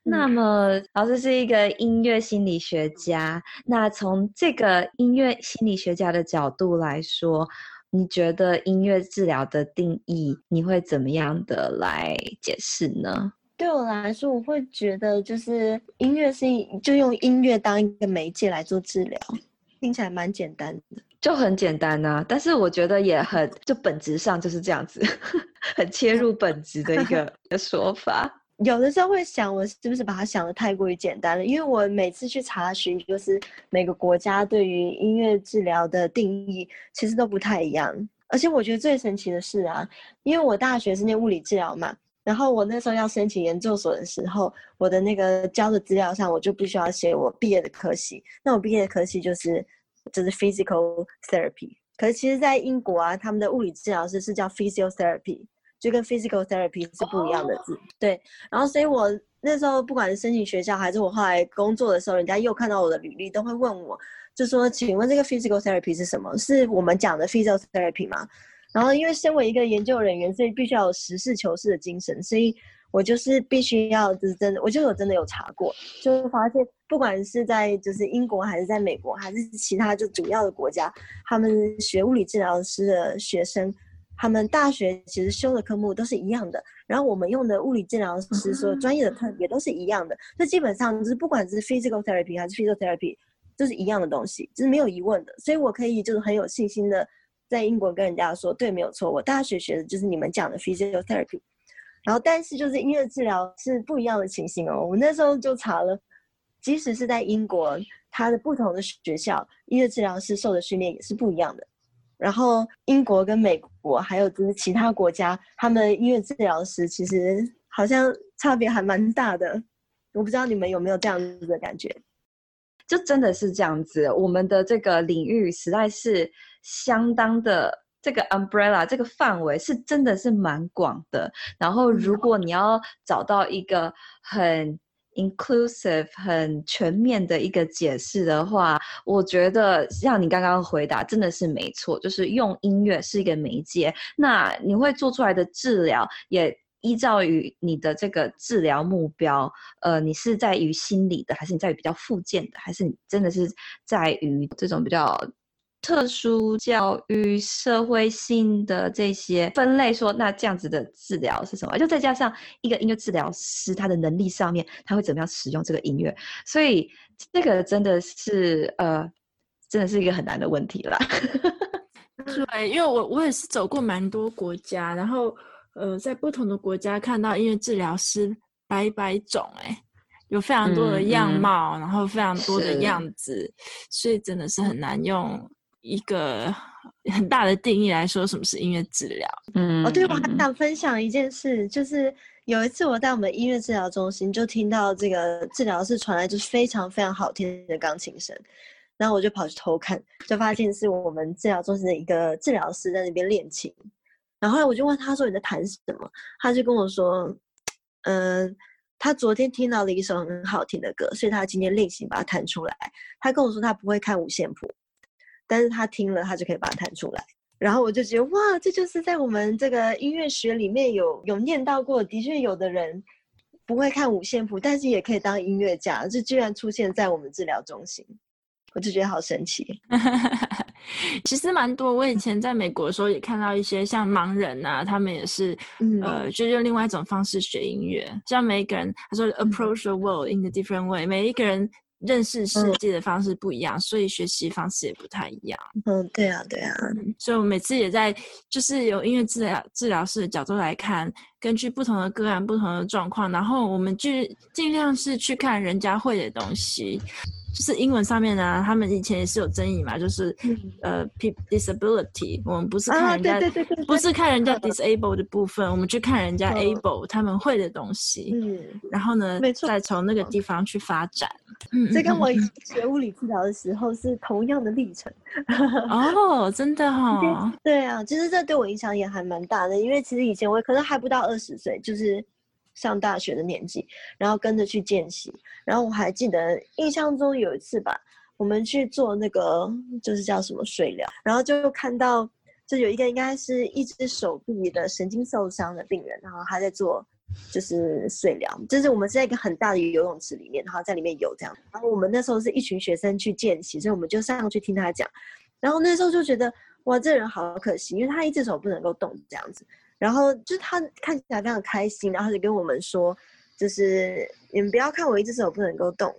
D: 那么，老师是一个音乐心理学家。那从这个音乐心理学家的角度来说，你觉得音乐治疗的定义，你会怎么样的来解释呢？
A: 对我来说，我会觉得就是音乐是就用音乐当一个媒介来做治疗，听起来蛮简单的，
D: 就很简单啊。但是我觉得也很，就本质上就是这样子。很切入本质的一个的 说法，
A: 有的时候会想，我是不是把它想得太过于简单了？因为我每次去查询，就是每个国家对于音乐治疗的定义其实都不太一样。而且我觉得最神奇的是啊，因为我大学是念物理治疗嘛，然后我那时候要申请研究所的时候，我的那个交的资料上，我就必须要写我毕业的科系。那我毕业的科系就是就是 physical therapy。可是其实，在英国啊，他们的物理治疗师是叫 physiotherapy。就跟 physical therapy 是不一样的字，对。然后，所以我那时候不管是申请学校，还是我后来工作的时候，人家又看到我的履历，都会问我，就说：“请问这个 physical therapy 是什么？是我们讲的 physiotherapy 吗？”然后，因为身为一个研究人员，所以必须要有实事求是的精神，所以我就是必须要就是真的，我就有真的有查过，就发现不管是在就是英国，还是在美国，还是其他就主要的国家，他们学物理治疗师的学生。他们大学其实修的科目都是一样的，然后我们用的物理治疗师所有专业的课也都是一样的，这基本上就是不管是 physical therapy 还是 physiotherapy，就是一样的东西，就是没有疑问的。所以我可以就是很有信心的在英国跟人家说，对，没有错，我大学学的就是你们讲的 physiotherapy。然后但是就是音乐治疗是不一样的情形哦，我那时候就查了，即使是在英国，它的不同的学校，音乐治疗师受的训练也是不一样的。然后英国跟美国还有就是其他国家，他们音乐治疗师其实好像差别还蛮大的。我不知道你们有没有这样子的感觉？
D: 就真的是这样子，我们的这个领域实在是相当的，这个 umbrella 这个范围是真的是蛮广的。然后如果你要找到一个很 inclusive 很全面的一个解释的话，我觉得像你刚刚回答真的是没错，就是用音乐是一个媒介，那你会做出来的治疗也依照于你的这个治疗目标，呃，你是在于心理的，还是你在于比较复健的，还是你真的是在于这种比较。特殊教育、社会性的这些分类说，说那这样子的治疗是什么？就再加上一个音乐治疗师他的能力上面，他会怎么样使用这个音乐？所以这个真的是呃，真的是一个很难的问题啦。
C: 对，因为我我也是走过蛮多国家，然后呃，在不同的国家看到音乐治疗师百百种，哎，有非常多的样貌，然后非常多的样子，所以真的是很难用。一个很大的定义来说，什么是音乐治疗？
A: 嗯，哦，对，我还想分享一件事，就是有一次我在我们音乐治疗中心，就听到这个治疗室传来就是非常非常好听的钢琴声，然后我就跑去偷看，就发现是我们治疗中心的一个治疗师在那边练琴，然后我就问他说，你在弹什么？他就跟我说，嗯，他昨天听到了一首很好听的歌，所以他今天练习把它弹出来。他跟我说他不会看五线谱。但是他听了，他就可以把它弹出来。然后我就觉得，哇，这就是在我们这个音乐学里面有有念到过。的确，有的人不会看五线谱，但是也可以当音乐家，这居然出现在我们治疗中心，我就觉得好神奇。
C: 其实蛮多。我以前在美国的时候也看到一些像盲人啊，他们也是，嗯、呃，就用另外一种方式学音乐。像每一个人，他说 approach the world in a different way，、嗯、每一个人认识世界的方式不一样，嗯、所以学习方式也不太一样。
A: 嗯，对啊，对啊。
C: 所以我每次也在，就是有音乐治疗治疗师的角度来看，根据不同的个案、不同的状况，然后我们去尽量是去看人家会的东西。就是英文上面呢、啊，他们以前也是有争议嘛，就是、嗯、呃，disability，我们不是看人家，啊、不是看人家 disable 的部分，我们去看人家 able，、哦、他们会的东西，嗯，然后呢，没错，再从那个地方去发展。
A: 嗯，这跟我学物理治疗的时候是同样的历程。
C: 哦，真的哈、哦，
A: 对啊，其实这对我影响也还蛮大的，因为其实以前我可能还不到二十岁，就是。上大学的年纪，然后跟着去见习，然后我还记得印象中有一次吧，我们去做那个就是叫什么水疗，然后就看到就有一个应该是一只手臂的神经受伤的病人，然后他在做就是水疗，就是我们是在一个很大的游泳池里面，然后在里面游这样，然后我们那时候是一群学生去见习，所以我们就上去听他讲，然后那时候就觉得哇，这人好可惜，因为他一只手不能够动这样子。然后就是他看起来非常开心，然后就跟我们说，就是你们不要看我一只手不能够动，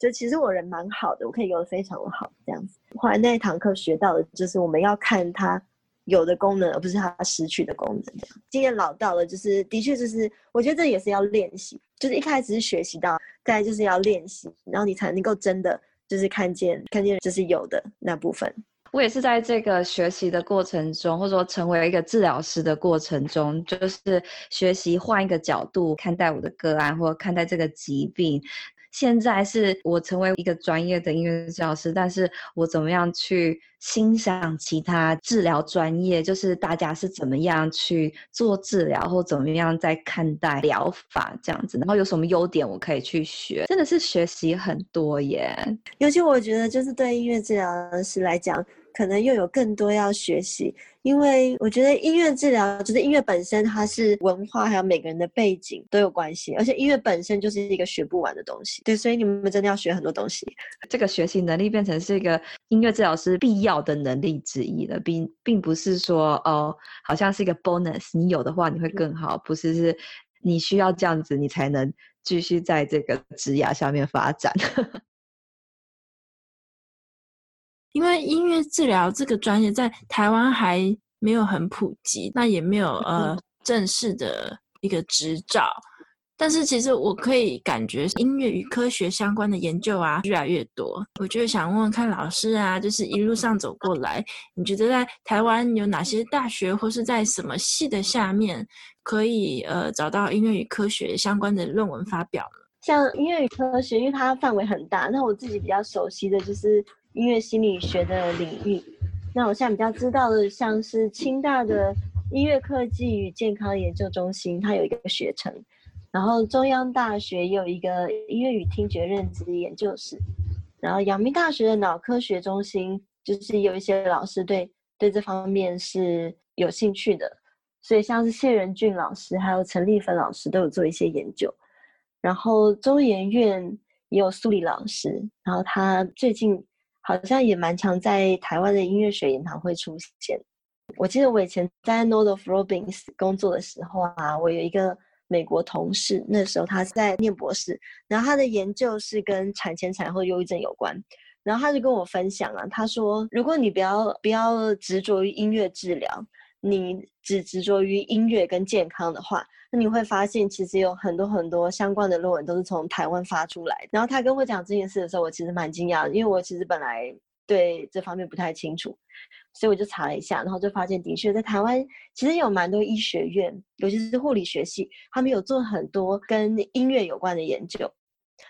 A: 就其实我人蛮好的，我可以游得非常的好这样子。后来那一堂课学到的就是我们要看他有的功能，而不是他失去的功能。经验老道了，就是的确就是我觉得这也是要练习，就是一开始是学习到，再就是要练习，然后你才能够真的就是看见看见就是有的那部分。
D: 我也是在这个学习的过程中，或者说成为一个治疗师的过程中，就是学习换一个角度看待我的个案，或看待这个疾病。现在是我成为一个专业的音乐治疗师，但是我怎么样去欣赏其他治疗专业？就是大家是怎么样去做治疗，或怎么样在看待疗法这样子，然后有什么优点我可以去学？真的是学习很多耶。
A: 尤其我觉得，就是对音乐治疗师来讲。可能又有更多要学习，因为我觉得音乐治疗就是音乐本身，它是文化还有每个人的背景都有关系，而且音乐本身就是一个学不完的东西。对，所以你们真的要学很多东西。
D: 这个学习能力变成是一个音乐治疗师必要的能力之一了，并并不是说哦，好像是一个 bonus，你有的话你会更好，不是，是你需要这样子，你才能继续在这个职涯下面发展。
C: 因为音乐治疗这个专业在台湾还没有很普及，那也没有呃正式的一个执照。但是其实我可以感觉音乐与科学相关的研究啊越来越多。我就想问问看老师啊，就是一路上走过来，你觉得在台湾有哪些大学或是在什么系的下面可以呃找到音乐与科学相关的论文发表呢？
A: 像音乐与科学，因为它范围很大，那我自己比较熟悉的就是。音乐心理学的领域，那我现在比较知道的，像是清大的音乐科技与健康研究中心，它有一个学程，然后中央大学也有一个音乐与听觉认知研究室，然后阳明大学的脑科学中心，就是有一些老师对对这方面是有兴趣的，所以像是谢仁俊老师还有陈立芬老师都有做一些研究，然后中研院也有苏里老师，然后他最近。好像也蛮常在台湾的音乐学研讨会出现。我记得我以前在 Northrop Robbins 工作的时候啊，我有一个美国同事，那时候他在念博士，然后他的研究是跟产前产后忧郁症有关。然后他就跟我分享啊，他说，如果你不要不要执着于音乐治疗，你只执着于音乐跟健康的话。那你会发现，其实有很多很多相关的论文都是从台湾发出来。然后他跟我讲这件事的时候，我其实蛮惊讶的，因为我其实本来对这方面不太清楚，所以我就查了一下，然后就发现，的确在台湾其实有蛮多医学院，尤其是护理学系，他们有做很多跟音乐有关的研究，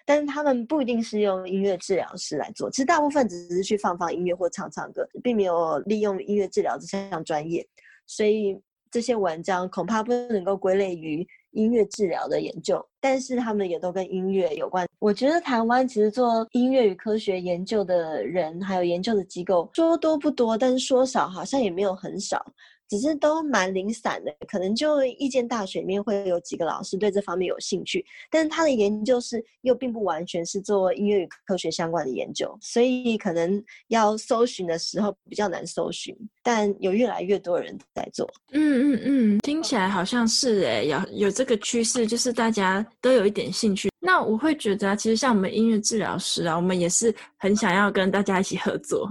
A: 但是他们不一定是用音乐治疗师来做，其实大部分只是去放放音乐或唱唱歌，并没有利用音乐治疗这项专业，所以。这些文章恐怕不能够归类于音乐治疗的研究，但是他们也都跟音乐有关。我觉得台湾其实做音乐与科学研究的人，还有研究的机构，说多不多，但是说少好像也没有很少。只是都蛮零散的，可能就一间大学里面会有几个老师对这方面有兴趣，但是他的研究是又并不完全是做音乐与科学相关的研究，所以可能要搜寻的时候比较难搜寻，但有越来越多人在做。
C: 嗯嗯嗯，听起来好像是诶，有有这个趋势，就是大家都有一点兴趣。那我会觉得啊，其实像我们音乐治疗师啊，我们也是很想要跟大家一起合作。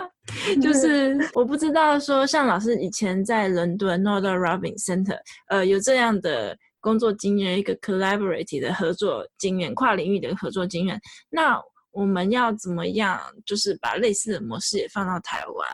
C: 就 是我不知道说，像老师以前在伦敦 Northrop Robin Center，呃，有这样的工作经验，一个 collaborative 的合作经验，跨领域的合作经验。那我们要怎么样，就是把类似的模式也放到台湾，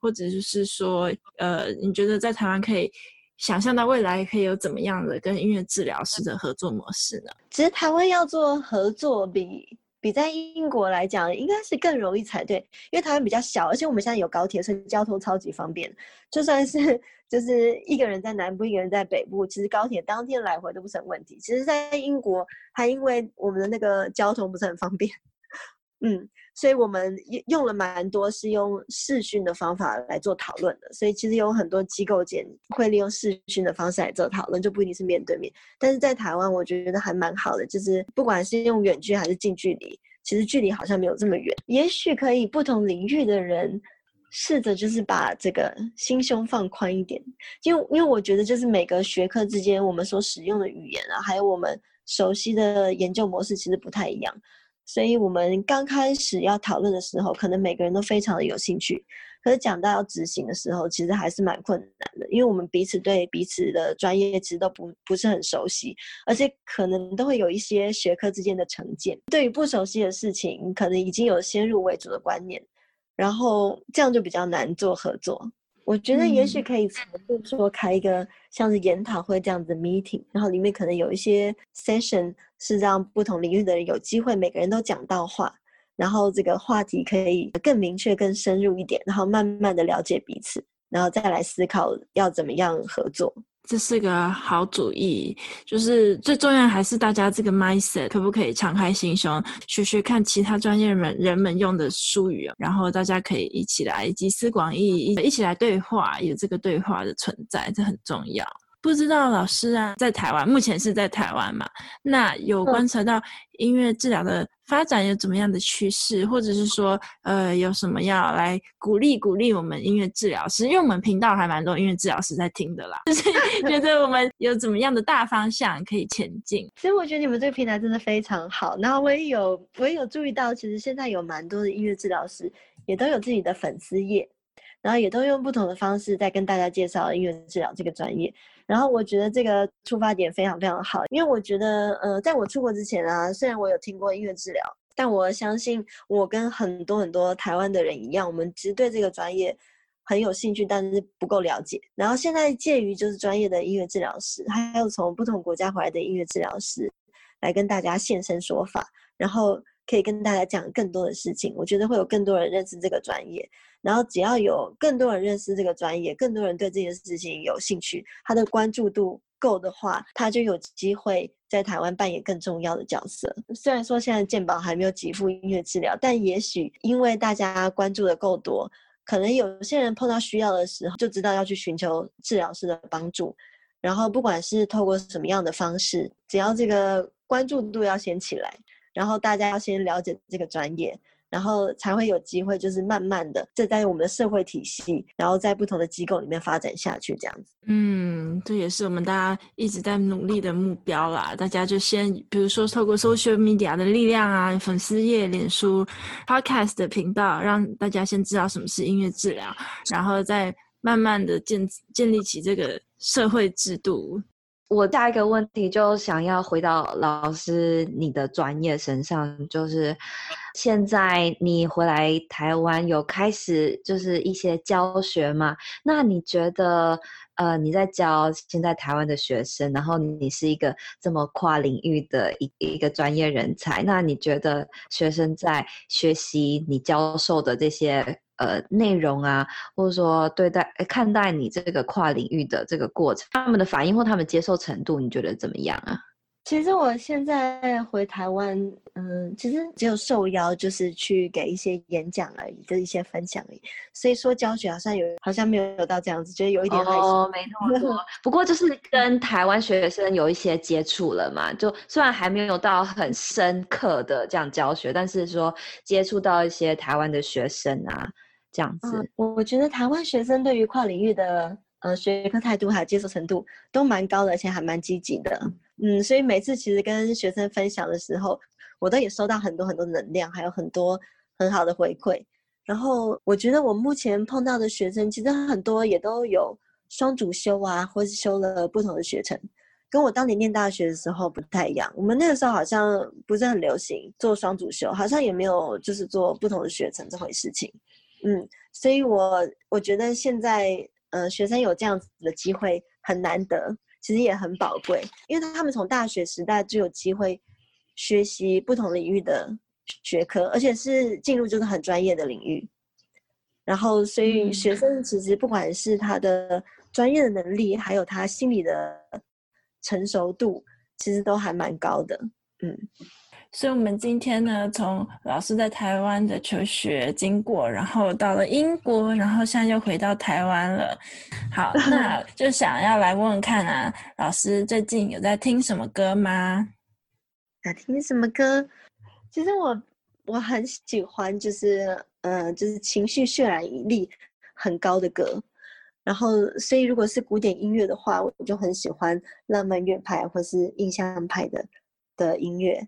C: 或者就是说，呃，你觉得在台湾可以想象到未来可以有怎么样的跟音乐治疗师的合作模式呢？
A: 其实台湾要做合作比。比在英国来讲，应该是更容易才对，因为台湾比较小，而且我们现在有高铁，所以交通超级方便。就算是就是一个人在南部，一个人在北部，其实高铁当天来回都不成问题。其实，在英国还因为我们的那个交通不是很方便，嗯，所以我们用了蛮多是用视讯的方法来做讨论的。所以其实有很多机构间会利用视讯的方式来做讨论，就不一定是面对面。但是在台湾，我觉得还蛮好的，就是不管是用远距还是近距离。其实距离好像没有这么远，也许可以不同领域的人试着就是把这个心胸放宽一点，因为因为我觉得就是每个学科之间我们所使用的语言啊，还有我们熟悉的研究模式其实不太一样。所以，我们刚开始要讨论的时候，可能每个人都非常的有兴趣。可是讲到要执行的时候，其实还是蛮困难的，因为我们彼此对彼此的专业其实都不不是很熟悉，而且可能都会有一些学科之间的成见。对于不熟悉的事情，可能已经有先入为主的观念，然后这样就比较难做合作。我觉得也许可以，就是说开一个像是研讨会这样子的 meeting，然后里面可能有一些 session 是让不同领域的人有机会，每个人都讲到话，然后这个话题可以更明确、更深入一点，然后慢慢的了解彼此，然后再来思考要怎么样合作。
C: 这是个好主意，就是最重要还是大家这个 mindset 可不可以敞开心胸，学学看其他专业人人们用的术语，然后大家可以一起来集思广益，一起来对话，有这个对话的存在，这很重要。不知道老师啊，在台湾，目前是在台湾嘛？那有观察到音乐治疗的发展有怎么样的趋势，或者是说，呃，有什么要来鼓励鼓励我们音乐治疗师？因为我们频道还蛮多音乐治疗师在听的啦，就是觉得我们有怎么样的大方向可以前进。
A: 其实我觉得你们这个平台真的非常好。然后我也有我也有注意到，其实现在有蛮多的音乐治疗师也都有自己的粉丝页，然后也都用不同的方式在跟大家介绍音乐治疗这个专业。然后我觉得这个出发点非常非常好，因为我觉得，呃，在我出国之前啊，虽然我有听过音乐治疗，但我相信我跟很多很多台湾的人一样，我们其实对这个专业很有兴趣，但是不够了解。然后现在介于就是专业的音乐治疗师，还有从不同国家回来的音乐治疗师，来跟大家现身说法，然后可以跟大家讲更多的事情。我觉得会有更多人认识这个专业。然后只要有更多人认识这个专业，更多人对这件事情有兴趣，他的关注度够的话，他就有机会在台湾扮演更重要的角色。虽然说现在健保还没有给付音乐治疗，但也许因为大家关注的够多，可能有些人碰到需要的时候，就知道要去寻求治疗师的帮助。然后不管是透过什么样的方式，只要这个关注度要先起来，然后大家要先了解这个专业。然后才会有机会，就是慢慢的，这在我们的社会体系，然后在不同的机构里面发展下去，这样子。
C: 嗯，这也是我们大家一直在努力的目标啦。大家就先，比如说透过 social media 的力量啊，粉丝页、脸书、podcast 的频道，让大家先知道什么是音乐治疗，然后再慢慢的建建立起这个社会制度。
D: 我下一个问题就想要回到老师你的专业身上，就是现在你回来台湾有开始就是一些教学吗？那你觉得呃你在教现在台湾的学生，然后你是一个这么跨领域的一一个专业人才，那你觉得学生在学习你教授的这些？呃，内容啊，或者说对待看待你这个跨领域的这个过程，他们的反应或他们接受程度，你觉得怎么样啊？
A: 其实我现在回台湾，嗯，其实只有受邀，就是去给一些演讲而已，就是一些分享而已。所以说教学好像有，好像没有到这样子，觉得有一点害羞。
B: 哦，没那么多。不过就是跟台湾学生有一些接触了嘛，就虽然还没有到很深刻的这样教学，但是说接触到一些台湾的学生啊，这样子。
A: 我、嗯、我觉得台湾学生对于跨领域的。呃，学科态度还有接受程度都蛮高的，而且还蛮积极的。嗯，所以每次其实跟学生分享的时候，我都也收到很多很多能量，还有很多很好的回馈。然后我觉得我目前碰到的学生，其实很多也都有双主修啊，或是修了不同的学程，跟我当年念大学的时候不太一样。我们那个时候好像不是很流行做双主修，好像也没有就是做不同的学程这回事情。嗯，所以我我觉得现在。呃，学生有这样子的机会很难得，其实也很宝贵，因为他们从大学时代就有机会学习不同领域的学科，而且是进入就是很专业的领域。然后，所以学生其实不管是他的专业的能力，还有他心理的成熟度，其实都还蛮高的。嗯。
C: 所以，我们今天呢，从老师在台湾的求学经过，然后到了英国，然后现在又回到台湾了。好，那 就想要来问问看啊，老师最近有在听什么歌吗？
A: 在听什么歌？其实我我很喜欢，就是呃，就是情绪渲染力很高的歌。然后，所以如果是古典音乐的话，我就很喜欢浪漫乐派或是印象派的的音乐。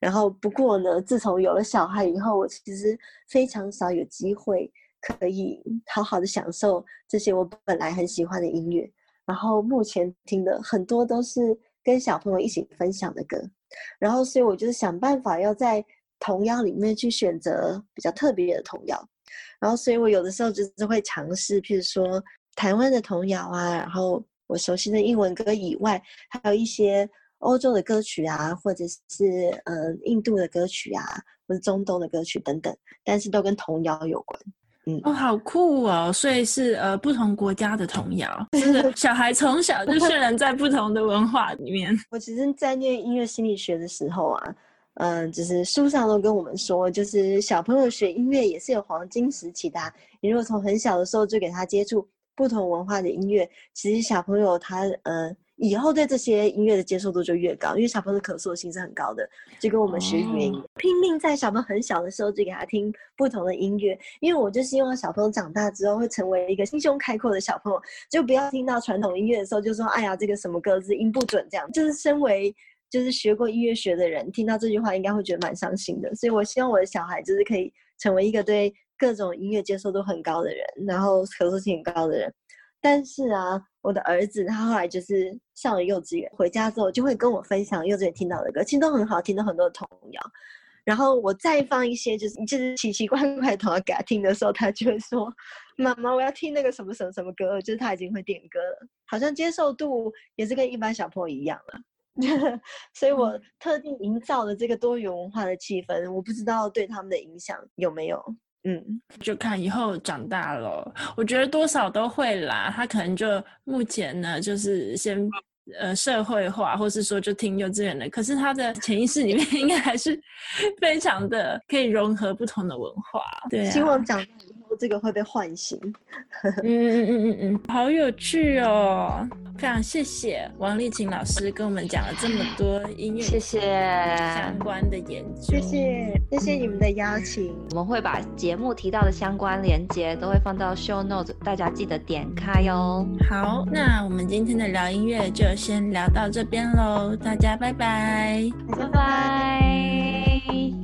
A: 然后，不过呢，自从有了小孩以后，我其实非常少有机会可以好好的享受这些我本来很喜欢的音乐。然后目前听的很多都是跟小朋友一起分享的歌。然后，所以我就是想办法要在童谣里面去选择比较特别的童谣。然后，所以我有的时候就是会尝试，譬如说台湾的童谣啊，然后我熟悉的英文歌以外，还有一些。欧洲的歌曲啊，或者是呃印度的歌曲啊，或者中东的歌曲等等，但是都跟童谣有关。嗯，
C: 哦，好酷哦！所以是呃不同国家的童谣，就是 小孩从小就渲染在不同的文化里面。
A: 我其实，在念音乐心理学的时候啊，嗯、呃，就是书上都跟我们说，就是小朋友学音乐也是有黄金时期的、啊。你如果从很小的时候就给他接触不同文化的音乐，其实小朋友他呃。以后对这些音乐的接受度就越高，因为小朋友的可塑性是很高的，就跟我们学语言拼命在小朋友很小的时候就给他听不同的音乐，因为我就希望小朋友长大之后会成为一个心胸开阔的小朋友，就不要听到传统音乐的时候就说，哎呀，这个什么歌是音不准这样，就是身为就是学过音乐学的人，听到这句话应该会觉得蛮伤心的，所以我希望我的小孩就是可以成为一个对各种音乐接受度很高的人，然后可塑性很高的人。但是啊，我的儿子他后来就是上了幼稚园，回家之后就会跟我分享幼稚园听到的歌，其实都很好听，的很多童谣。然后我再放一些就是就是奇奇怪怪的童谣给他听的时候，他就会说：“妈妈，我要听那个什么什么什么歌。”就是他已经会点歌了，好像接受度也是跟一般小朋友一样了。所以我特地营造了这个多元文化的气氛，我不知道对他们的影响有没有。嗯，
C: 就看以后长大了，我觉得多少都会啦。他可能就目前呢，就是先呃社会化，或是说就听幼稚园的。可是他的潜意识里面应该还是 非常的可以融合不同的文化。对啊，
A: 希望长大这个会被唤醒。
C: 嗯嗯嗯嗯嗯，好有趣哦。非常谢谢王丽琴老师跟我们讲了这么多音乐，
B: 谢谢
C: 相关的研究，
A: 谢谢谢谢你们的邀请，
B: 我们会把节目提到的相关链接都会放到 show notes，大家记得点开哦。
C: 好，那我们今天的聊音乐就先聊到这边喽，大家拜拜，
B: 拜拜。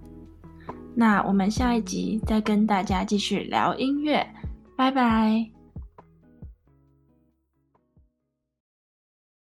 C: 那我们下一集再跟大家继续聊音乐。拜拜。